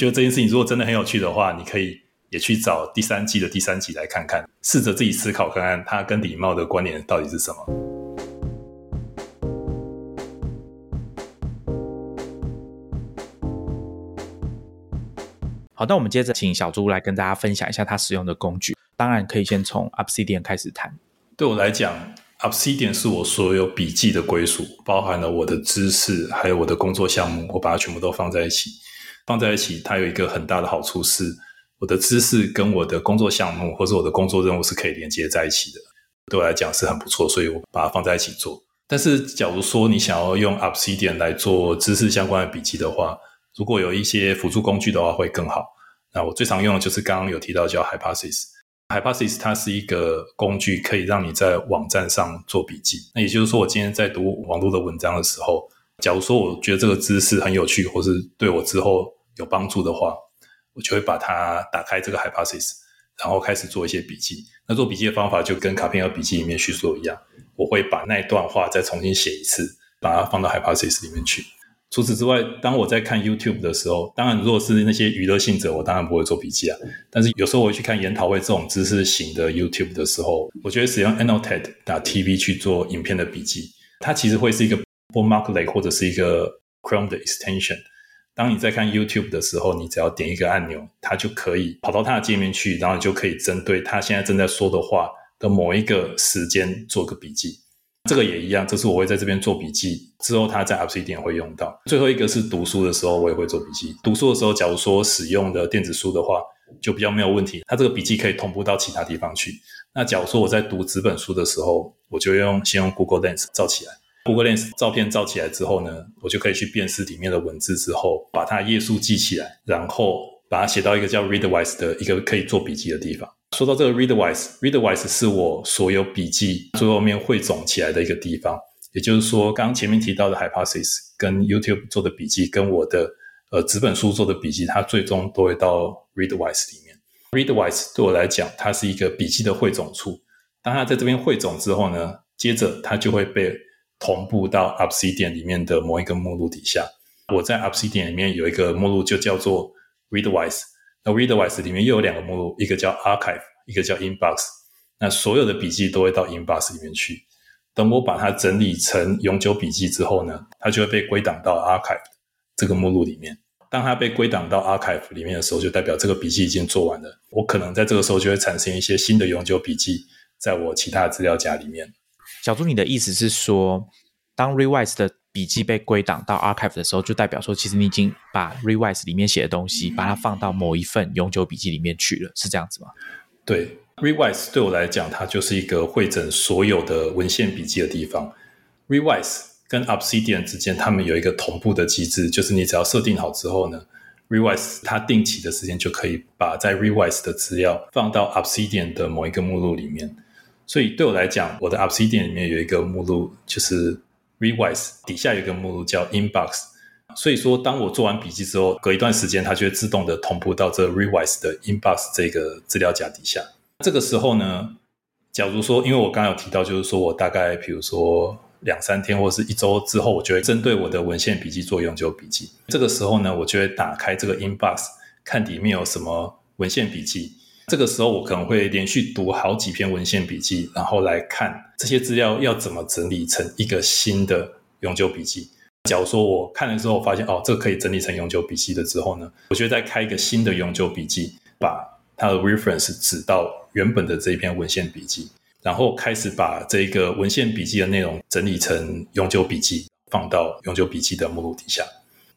觉得这件事情如果真的很有趣的话，你可以也去找第三季的第三集来看看，试着自己思考看看它跟礼貌的关联到底是什么。好，那我们接着请小猪来跟大家分享一下他使用的工具。当然可以先从 Obsidian 开始谈。对我来讲 Obsidian 是我所有笔记的归属，包含了我的知识，还有我的工作项目，我把它全部都放在一起。放在一起，它有一个很大的好处是，我的知识跟我的工作项目或者我的工作任务是可以连接在一起的，对我来讲是很不错，所以我把它放在一起做。但是，假如说你想要用 Obsidian 来做知识相关的笔记的话，如果有一些辅助工具的话，会更好。那我最常用的就是刚刚有提到叫 Hypothesis。Hypothesis 它是一个工具，可以让你在网站上做笔记。那也就是说，我今天在读网络的文章的时候，假如说我觉得这个知识很有趣，或是对我之后有帮助的话，我就会把它打开这个 Hypothesis，然后开始做一些笔记。那做笔记的方法就跟卡片和笔记里面叙述一样，我会把那一段话再重新写一次，把它放到 Hypothesis 里面去。除此之外，当我在看 YouTube 的时候，当然如果是那些娱乐性者，我当然不会做笔记啊。但是有时候我会去看研讨会这种知识型的 YouTube 的时候，我觉得使用 Annotate 打 TV 去做影片的笔记，它其实会是一个 bomarkley 或者是一个 Chrome 的 extension。当你在看 YouTube 的时候，你只要点一个按钮，它就可以跑到它的界面去，然后你就可以针对它现在正在说的话的某一个时间做个笔记。这个也一样，这是我会在这边做笔记，之后它在 Obsidian 会用到。最后一个是读书的时候，我也会做笔记。读书的时候，假如说使用的电子书的话，就比较没有问题，它这个笔记可以同步到其他地方去。那假如说我在读纸本书的时候，我就用先用 Google Lens 照起来，Google Lens 照片照起来之后呢，我就可以去辨识里面的文字，之后把它页数记起来，然后把它写到一个叫 Readwise 的一个可以做笔记的地方。说到这个 Readwise，Readwise 是我所有笔记最后面汇总起来的一个地方。也就是说，刚刚前面提到的 Hypothesis 跟 YouTube 做的笔记，跟我的呃纸本书做的笔记，它最终都会到 Readwise 里面。Readwise 对我来讲，它是一个笔记的汇总处。当它在这边汇总之后呢，接着它就会被同步到 Obsidian 里面的某一个目录底下。我在 Obsidian 里面有一个目录，就叫做 Readwise。那 Readwise 里面又有两个目录，一个叫 Archive，一个叫 Inbox。那所有的笔记都会到 Inbox 里面去。等我把它整理成永久笔记之后呢，它就会被归档到 Archive 这个目录里面。当它被归档到 Archive 里面的时候，就代表这个笔记已经做完了。我可能在这个时候就会产生一些新的永久笔记，在我其他资料夹里面。小朱，你的意思是说，当 Revise 的笔记被归档到 Archive 的时候，就代表说，其实你已经把 Revise 里面写的东西，把它放到某一份永久笔记里面去了，是这样子吗？对，Revise 对我来讲，它就是一个会整所有的文献笔记的地方。Revise 跟 Obsidian 之间，他们有一个同步的机制，就是你只要设定好之后呢，Revise 它定期的时间就可以把在 Revise 的资料放到 Obsidian 的某一个目录里面。所以对我来讲，我的 Obsidian 里面有一个目录，就是 Revise 底下有一个目录叫 Inbox，所以说当我做完笔记之后，隔一段时间它就会自动的同步到这 Revise 的 Inbox 这个资料夹底下。这个时候呢，假如说因为我刚刚有提到，就是说我大概比如说两三天或者是一周之后，我就会针对我的文献笔记做永久笔记。这个时候呢，我就会打开这个 Inbox，看里面有什么文献笔记。这个时候，我可能会连续读好几篇文献笔记，然后来看这些资料要怎么整理成一个新的永久笔记。假如说我看了之后发现，哦，这可以整理成永久笔记的之后呢，我就再开一个新的永久笔记，把它的 reference 指到原本的这一篇文献笔记，然后开始把这个文献笔记的内容整理成永久笔记，放到永久笔记的目录底下。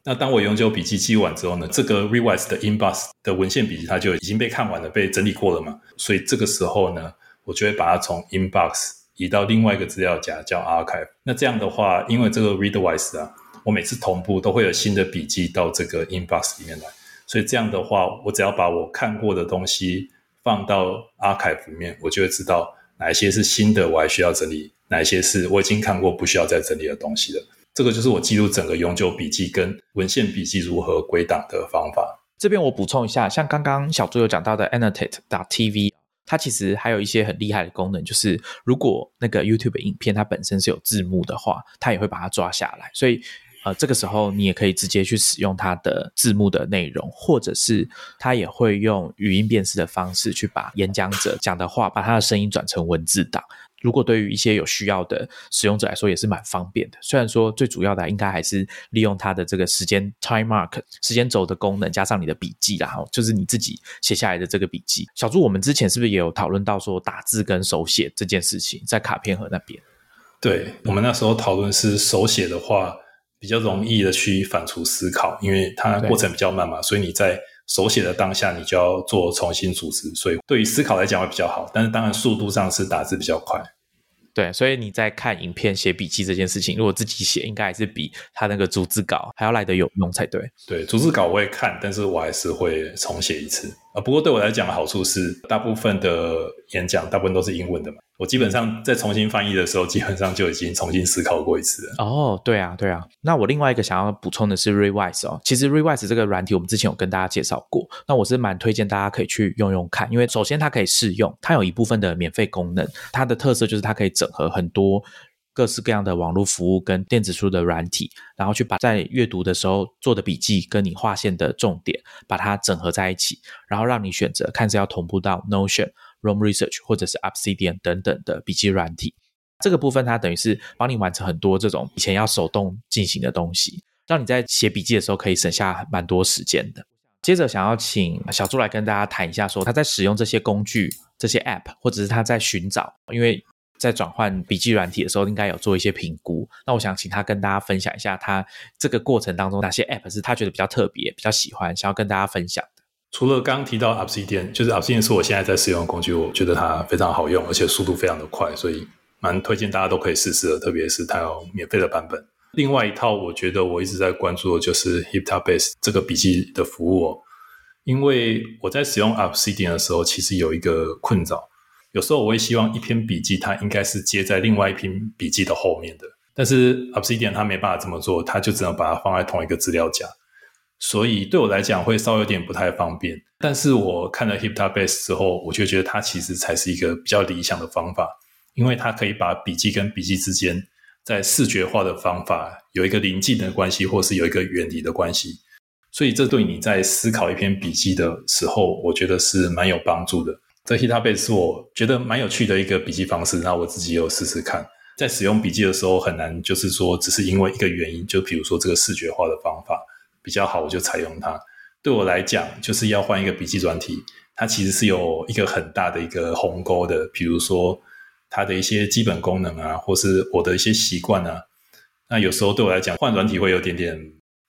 那当我永久笔记记完之后呢，这个 revise 的 inbox 的文献笔记它就已经被看完了，被整理过了嘛。所以这个时候呢，我就会把它从 inbox 移到另外一个资料夹叫 archive。那这样的话，因为这个 readwise 啊，我每次同步都会有新的笔记到这个 inbox 里面来。所以这样的话，我只要把我看过的东西放到 archive 里面，我就会知道哪一些是新的，我还需要整理；哪一些是我已经看过不需要再整理的东西了。这个就是我记录整个永久笔记跟文献笔记如何归档的方法。这边我补充一下，像刚刚小朱有讲到的 Annotate TV，它其实还有一些很厉害的功能，就是如果那个 YouTube 影片它本身是有字幕的话，它也会把它抓下来。所以呃，这个时候你也可以直接去使用它的字幕的内容，或者是它也会用语音辨识的方式去把演讲者讲的话，把他的声音转成文字档。如果对于一些有需要的使用者来说，也是蛮方便的。虽然说最主要的应该还是利用它的这个时间 time mark 时间轴的功能，加上你的笔记啦，就是你自己写下来的这个笔记。小朱，我们之前是不是也有讨论到说打字跟手写这件事情，在卡片盒那边？对我们那时候讨论是手写的话，比较容易的去反刍思考，因为它过程比较慢嘛，所以你在手写的当下，你就要做重新组织，所以对于思考来讲会比较好。但是当然速度上是打字比较快。对，所以你在看影片写笔记这件事情，如果自己写，应该还是比他那个逐字稿还要来得有用才对。对，逐字稿我会看，但是我还是会重写一次。啊，不过对我来讲的好处是，大部分的演讲大部分都是英文的嘛。我基本上在重新翻译的时候，基本上就已经重新思考过一次了。哦，对啊，对啊。那我另外一个想要补充的是 Revise 哦，其实 Revise 这个软体我们之前有跟大家介绍过，那我是蛮推荐大家可以去用用看，因为首先它可以试用，它有一部分的免费功能，它的特色就是它可以整合很多各式各样的网络服务跟电子书的软体，然后去把在阅读的时候做的笔记跟你划线的重点，把它整合在一起，然后让你选择看是要同步到 Notion。Room Research 或者是 Obsidian 等等的笔记软体，这个部分它等于是帮你完成很多这种以前要手动进行的东西，让你在写笔记的时候可以省下蛮多时间的。接着想要请小朱来跟大家谈一下，说他在使用这些工具、这些 App，或者是他在寻找，因为在转换笔记软体的时候，应该有做一些评估。那我想请他跟大家分享一下，他这个过程当中哪些 App 是他觉得比较特别、比较喜欢，想要跟大家分享的。除了刚提到 Obsidian，就是 Obsidian 是我现在在使用的工具，我觉得它非常好用，而且速度非常的快，所以蛮推荐大家都可以试试的。特别是它有免费的版本。另外一套，我觉得我一直在关注的就是 HipTabase 这个笔记的服务哦。因为我在使用 Obsidian 的时候，其实有一个困扰，有时候我会希望一篇笔记它应该是接在另外一篇笔记的后面的，但是 Obsidian 它没办法这么做，它就只能把它放在同一个资料夹。所以对我来讲会稍微有点不太方便，但是我看了 HipTabase 之后，我就觉得它其实才是一个比较理想的方法，因为它可以把笔记跟笔记之间在视觉化的方法有一个临近的关系，或是有一个远离的关系，所以这对你在思考一篇笔记的时候，我觉得是蛮有帮助的。这 HipTabase 是我觉得蛮有趣的一个笔记方式，那我自己有试试看，在使用笔记的时候很难，就是说只是因为一个原因，就比如说这个视觉化的方法。比较好，我就采用它。对我来讲，就是要换一个笔记软体，它其实是有一个很大的一个鸿沟的。比如说，它的一些基本功能啊，或是我的一些习惯啊，那有时候对我来讲，换软体会有点点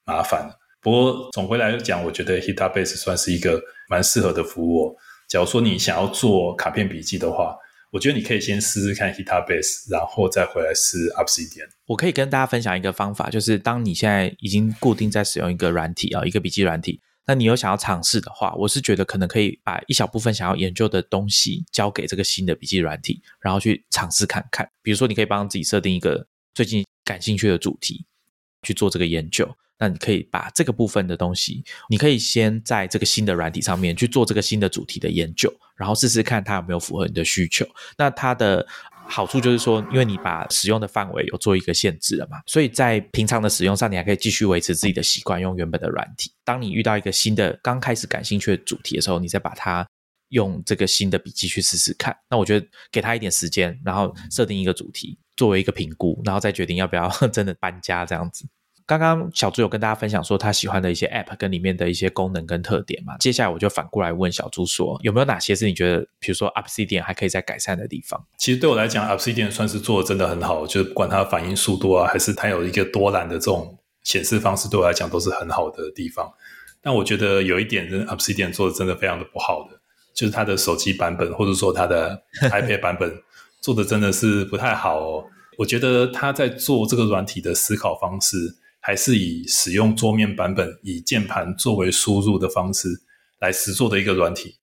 麻烦。不过总归来讲，我觉得 Hitabase 算是一个蛮适合的服务。假如说你想要做卡片笔记的话。我觉得你可以先试试看 HitBase，然后再回来试 Obsidian。我可以跟大家分享一个方法，就是当你现在已经固定在使用一个软体啊，一个笔记软体，那你有想要尝试的话，我是觉得可能可以把一小部分想要研究的东西交给这个新的笔记软体，然后去尝试看看。比如说，你可以帮自己设定一个最近感兴趣的主题，去做这个研究。那你可以把这个部分的东西，你可以先在这个新的软体上面去做这个新的主题的研究，然后试试看它有没有符合你的需求。那它的好处就是说，因为你把使用的范围有做一个限制了嘛，所以在平常的使用上，你还可以继续维持自己的习惯，用原本的软体。当你遇到一个新的刚开始感兴趣的主题的时候，你再把它用这个新的笔记去试试看。那我觉得给他一点时间，然后设定一个主题作为一个评估，然后再决定要不要 真的搬家这样子。刚刚小朱有跟大家分享说他喜欢的一些 App 跟里面的一些功能跟特点嘛，接下来我就反过来问小朱说，有没有哪些是你觉得，比如说 Obsidian 还可以再改善的地方？其实对我来讲，Obsidian 算是做的真的很好，就是不管它反应速度啊，还是它有一个多栏的这种显示方式，对我来讲都是很好的地方。但我觉得有一点，Obsidian 做的真的非常的不好的，就是它的手机版本或者说它的 iPad 版本做的真的是不太好哦。我觉得他在做这个软体的思考方式。还是以使用桌面版本，以键盘作为输入的方式来实做的一个软体，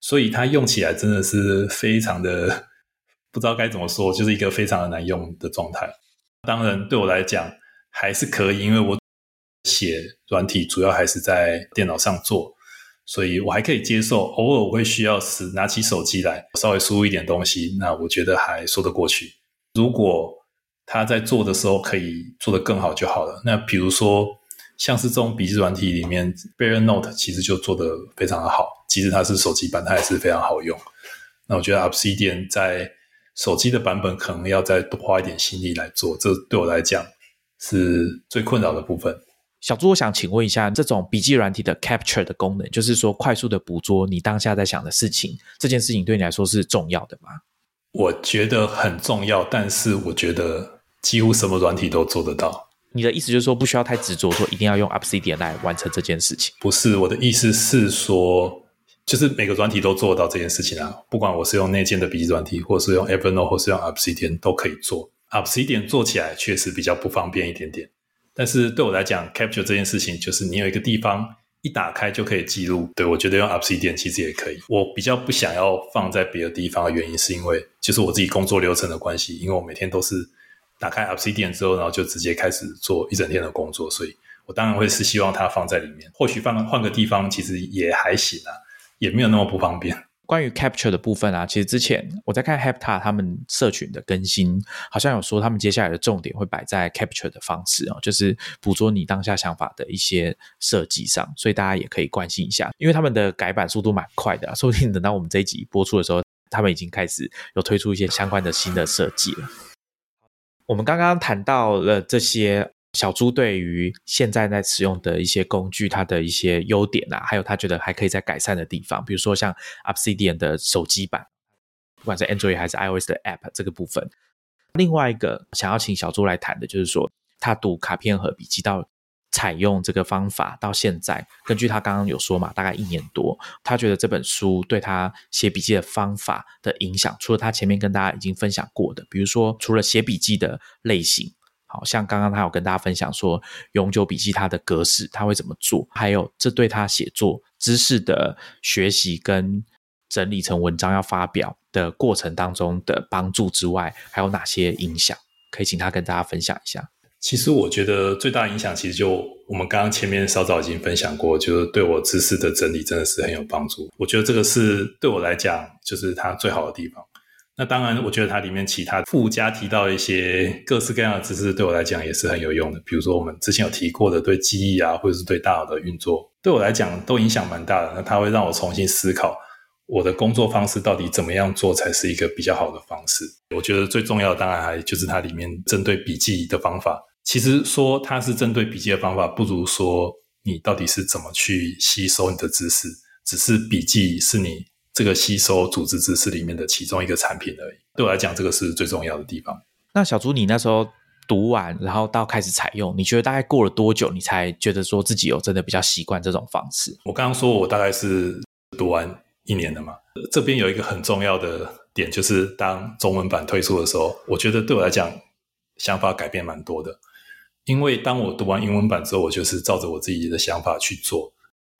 所以它用起来真的是非常的不知道该怎么说，就是一个非常的难用的状态。当然，对我来讲还是可以，因为我写软体主要还是在电脑上做，所以我还可以接受。偶尔我会需要是拿起手机来稍微输入一点东西，那我觉得还说得过去。如果他在做的时候可以做得更好就好了。那比如说，像是这种笔记软体里面 b e a r Note 其实就做得非常的好，即使它是手机版，它也是非常好用。那我觉得 Obsidian 在手机的版本可能要再多花一点心力来做，这对我来讲是最困扰的部分。小朱，我想请问一下，这种笔记软体的 Capture 的功能，就是说快速的捕捉你当下在想的事情，这件事情对你来说是重要的吗？我觉得很重要，但是我觉得几乎什么软体都做得到。你的意思就是说，不需要太执着，说一定要用 Obsidian 来完成这件事情？不是，我的意思是说，就是每个软体都做得到这件事情啊。不管我是用内建的笔记软体，或是用 Evernote，或是用 Obsidian，都可以做。Obsidian 做起来确实比较不方便一点点，但是对我来讲，Capture 这件事情，就是你有一个地方。一打开就可以记录，对我觉得用 Obsidian 其实也可以。我比较不想要放在别的地方的原因，是因为就是我自己工作流程的关系，因为我每天都是打开 Obsidian 之后，然后就直接开始做一整天的工作，所以我当然会是希望它放在里面。或许放换个地方，其实也还行啊，也没有那么不方便。关于 capture 的部分啊，其实之前我在看 Hepta 他们社群的更新，好像有说他们接下来的重点会摆在 capture 的方式哦，就是捕捉你当下想法的一些设计上，所以大家也可以关心一下，因为他们的改版速度蛮快的，说不定等到我们这一集播出的时候，他们已经开始有推出一些相关的新的设计了。我们刚刚谈到了这些。小猪对于现在在使用的一些工具，它的一些优点啊，还有他觉得还可以再改善的地方，比如说像 Obsidian 的手机版，不管是 Android 还是 iOS 的 App 这个部分。另外一个想要请小猪来谈的，就是说他读卡片和笔记到采用这个方法到现在，根据他刚刚有说嘛，大概一年多，他觉得这本书对他写笔记的方法的影响，除了他前面跟大家已经分享过的，比如说除了写笔记的类型。好像刚刚他有跟大家分享说，永久笔记它的格式他会怎么做，还有这对他写作知识的学习跟整理成文章要发表的过程当中的帮助之外，还有哪些影响？可以请他跟大家分享一下。其实我觉得最大影响，其实就我们刚刚前面稍早已经分享过，就是对我知识的整理真的是很有帮助。我觉得这个是对我来讲，就是它最好的地方。那当然，我觉得它里面其他附加提到一些各式各样的知识，对我来讲也是很有用的。比如说我们之前有提过的对记忆啊，或者是对大脑的运作，对我来讲都影响蛮大的。那它会让我重新思考我的工作方式到底怎么样做才是一个比较好的方式。我觉得最重要的当然还就是它里面针对笔记的方法。其实说它是针对笔记的方法，不如说你到底是怎么去吸收你的知识。只是笔记是你。这个吸收组织知识里面的其中一个产品而已，对我来讲，这个是最重要的地方。那小朱，你那时候读完，然后到开始采用，你觉得大概过了多久，你才觉得说自己有真的比较习惯这种方式？我刚刚说我大概是读完一年的嘛，这边有一个很重要的点，就是当中文版推出的时候，我觉得对我来讲想法改变蛮多的，因为当我读完英文版之后，我就是照着我自己的想法去做。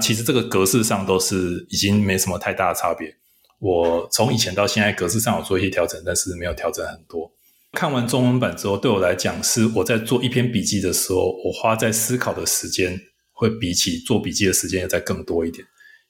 其实这个格式上都是已经没什么太大的差别。我从以前到现在格式上有做一些调整，但是没有调整很多。看完中文版之后，对我来讲是我在做一篇笔记的时候，我花在思考的时间会比起做笔记的时间要再更多一点。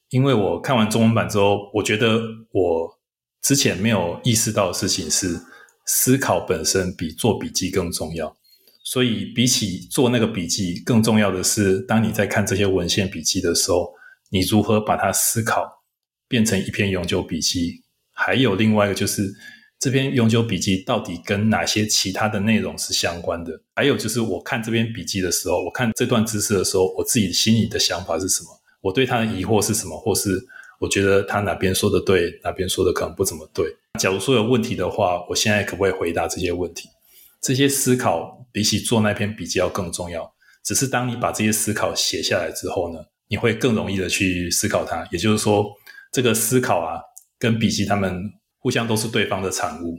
因为我看完中文版之后，我觉得我之前没有意识到的事情是，思考本身比做笔记更重要。所以，比起做那个笔记，更重要的是，当你在看这些文献笔记的时候，你如何把它思考变成一篇永久笔记？还有另外一个就是，这篇永久笔记到底跟哪些其他的内容是相关的？还有就是，我看这篇笔记的时候，我看这段知识的时候，我自己心里的想法是什么？我对他的疑惑是什么？或是我觉得他哪边说的对，哪边说的可能不怎么对？假如说有问题的话，我现在可不可以回答这些问题？这些思考比起做那篇笔记要更重要。只是当你把这些思考写下来之后呢，你会更容易的去思考它。也就是说，这个思考啊，跟笔记他们互相都是对方的产物。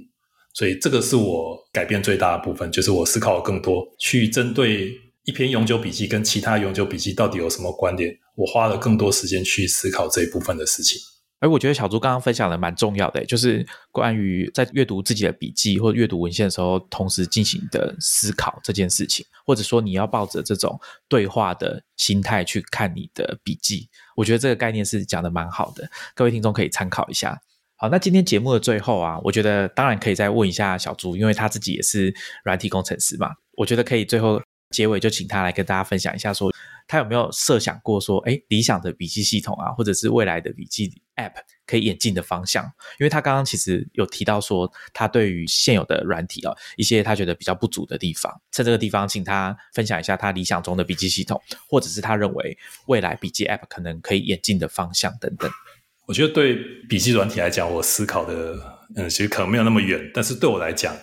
所以这个是我改变最大的部分，就是我思考更多，去针对一篇永久笔记跟其他永久笔记到底有什么关联，我花了更多时间去思考这一部分的事情。而我觉得小朱刚刚分享的蛮重要的，就是关于在阅读自己的笔记或者阅读文献的时候，同时进行的思考这件事情，或者说你要抱着这种对话的心态去看你的笔记，我觉得这个概念是讲的蛮好的，各位听众可以参考一下。好，那今天节目的最后啊，我觉得当然可以再问一下小朱，因为他自己也是软体工程师嘛，我觉得可以最后结尾就请他来跟大家分享一下说。他有没有设想过说，哎，理想的笔记系统啊，或者是未来的笔记 App 可以演进的方向？因为他刚刚其实有提到说，他对于现有的软体啊，一些他觉得比较不足的地方，在这个地方，请他分享一下他理想中的笔记系统，或者是他认为未来笔记 App 可能可以演进的方向等等。我觉得对笔记软体来讲，我思考的嗯，其实可能没有那么远，但是对我来讲，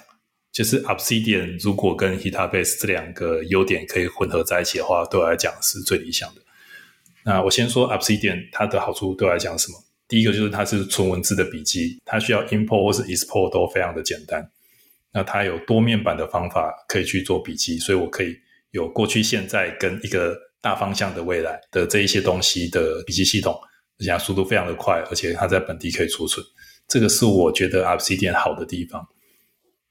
就是 Obsidian 如果跟 Hitabase 这两个优点可以混合在一起的话，对我来讲是最理想的。那我先说 Obsidian 它的好处对我来讲什么？第一个就是它是纯文字的笔记，它需要 import 或是 export 都非常的简单。那它有多面板的方法可以去做笔记，所以我可以有过去、现在跟一个大方向的未来的这一些东西的笔记系统，而且它速度非常的快，而且它在本地可以储存。这个是我觉得 Obsidian 好的地方。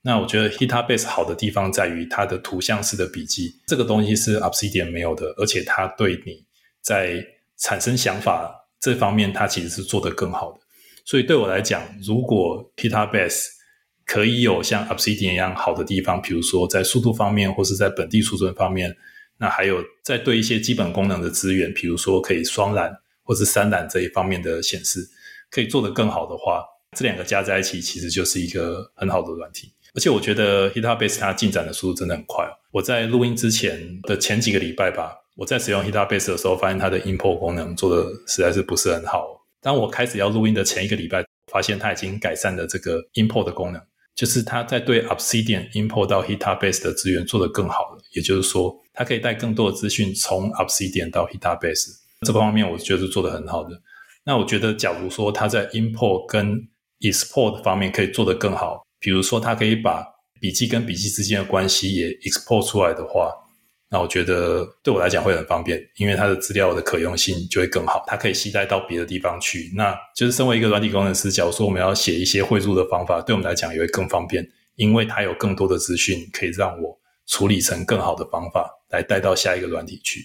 那我觉得 Hitabase 好的地方在于它的图像式的笔记，这个东西是 Obsidian 没有的，而且它对你在产生想法这方面，它其实是做得更好的。所以对我来讲，如果 Hitabase 可以有像 Obsidian 一样好的地方，比如说在速度方面，或是在本地储存方面，那还有在对一些基本功能的资源，比如说可以双览或是三览这一方面的显示，可以做得更好的话，这两个加在一起，其实就是一个很好的软体。而且我觉得 Hitabase 它进展的速度真的很快。我在录音之前的前几个礼拜吧，我在使用 Hitabase 的时候，发现它的 import 功能做的实在是不是很好。当我开始要录音的前一个礼拜，发现它已经改善了这个 import 的功能，就是它在对 Obsidian import 到 Hitabase 的资源做得更好了。也就是说，它可以带更多的资讯从 Obsidian 到 Hitabase，这方面我觉得是做得很好的。那我觉得，假如说它在 import 跟 export 方面可以做得更好。比如说，它可以把笔记跟笔记之间的关系也 export 出来的话，那我觉得对我来讲会很方便，因为它的资料的可用性就会更好，它可以携带到别的地方去。那就是身为一个软体工程师，假如说我们要写一些汇入的方法，对我们来讲也会更方便，因为它有更多的资讯可以让我处理成更好的方法来带到下一个软体去。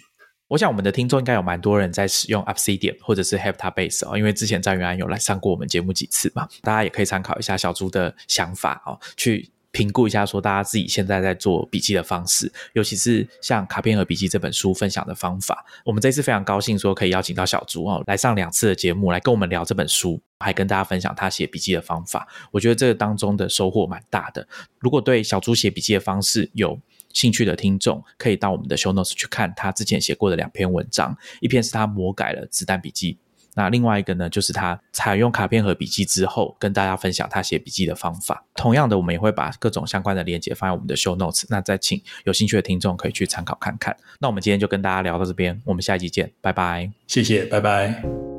我想我们的听众应该有蛮多人在使用 Obsidian 或者是 Hitabase 哦，因为之前张元安有来上过我们节目几次嘛，大家也可以参考一下小猪的想法哦，去评估一下说大家自己现在在做笔记的方式，尤其是像卡片和笔记这本书分享的方法。我们这次非常高兴说可以邀请到小猪哦来上两次的节目，来跟我们聊这本书，还跟大家分享他写笔记的方法。我觉得这个当中的收获蛮大的。如果对小猪写笔记的方式有兴趣的听众可以到我们的 show notes 去看他之前写过的两篇文章，一篇是他魔改了子弹笔记，那另外一个呢，就是他采用卡片和笔记之后，跟大家分享他写笔记的方法。同样的，我们也会把各种相关的链接放在我们的 show notes，那再请有兴趣的听众可以去参考看看。那我们今天就跟大家聊到这边，我们下一集见，拜拜，谢谢，拜拜。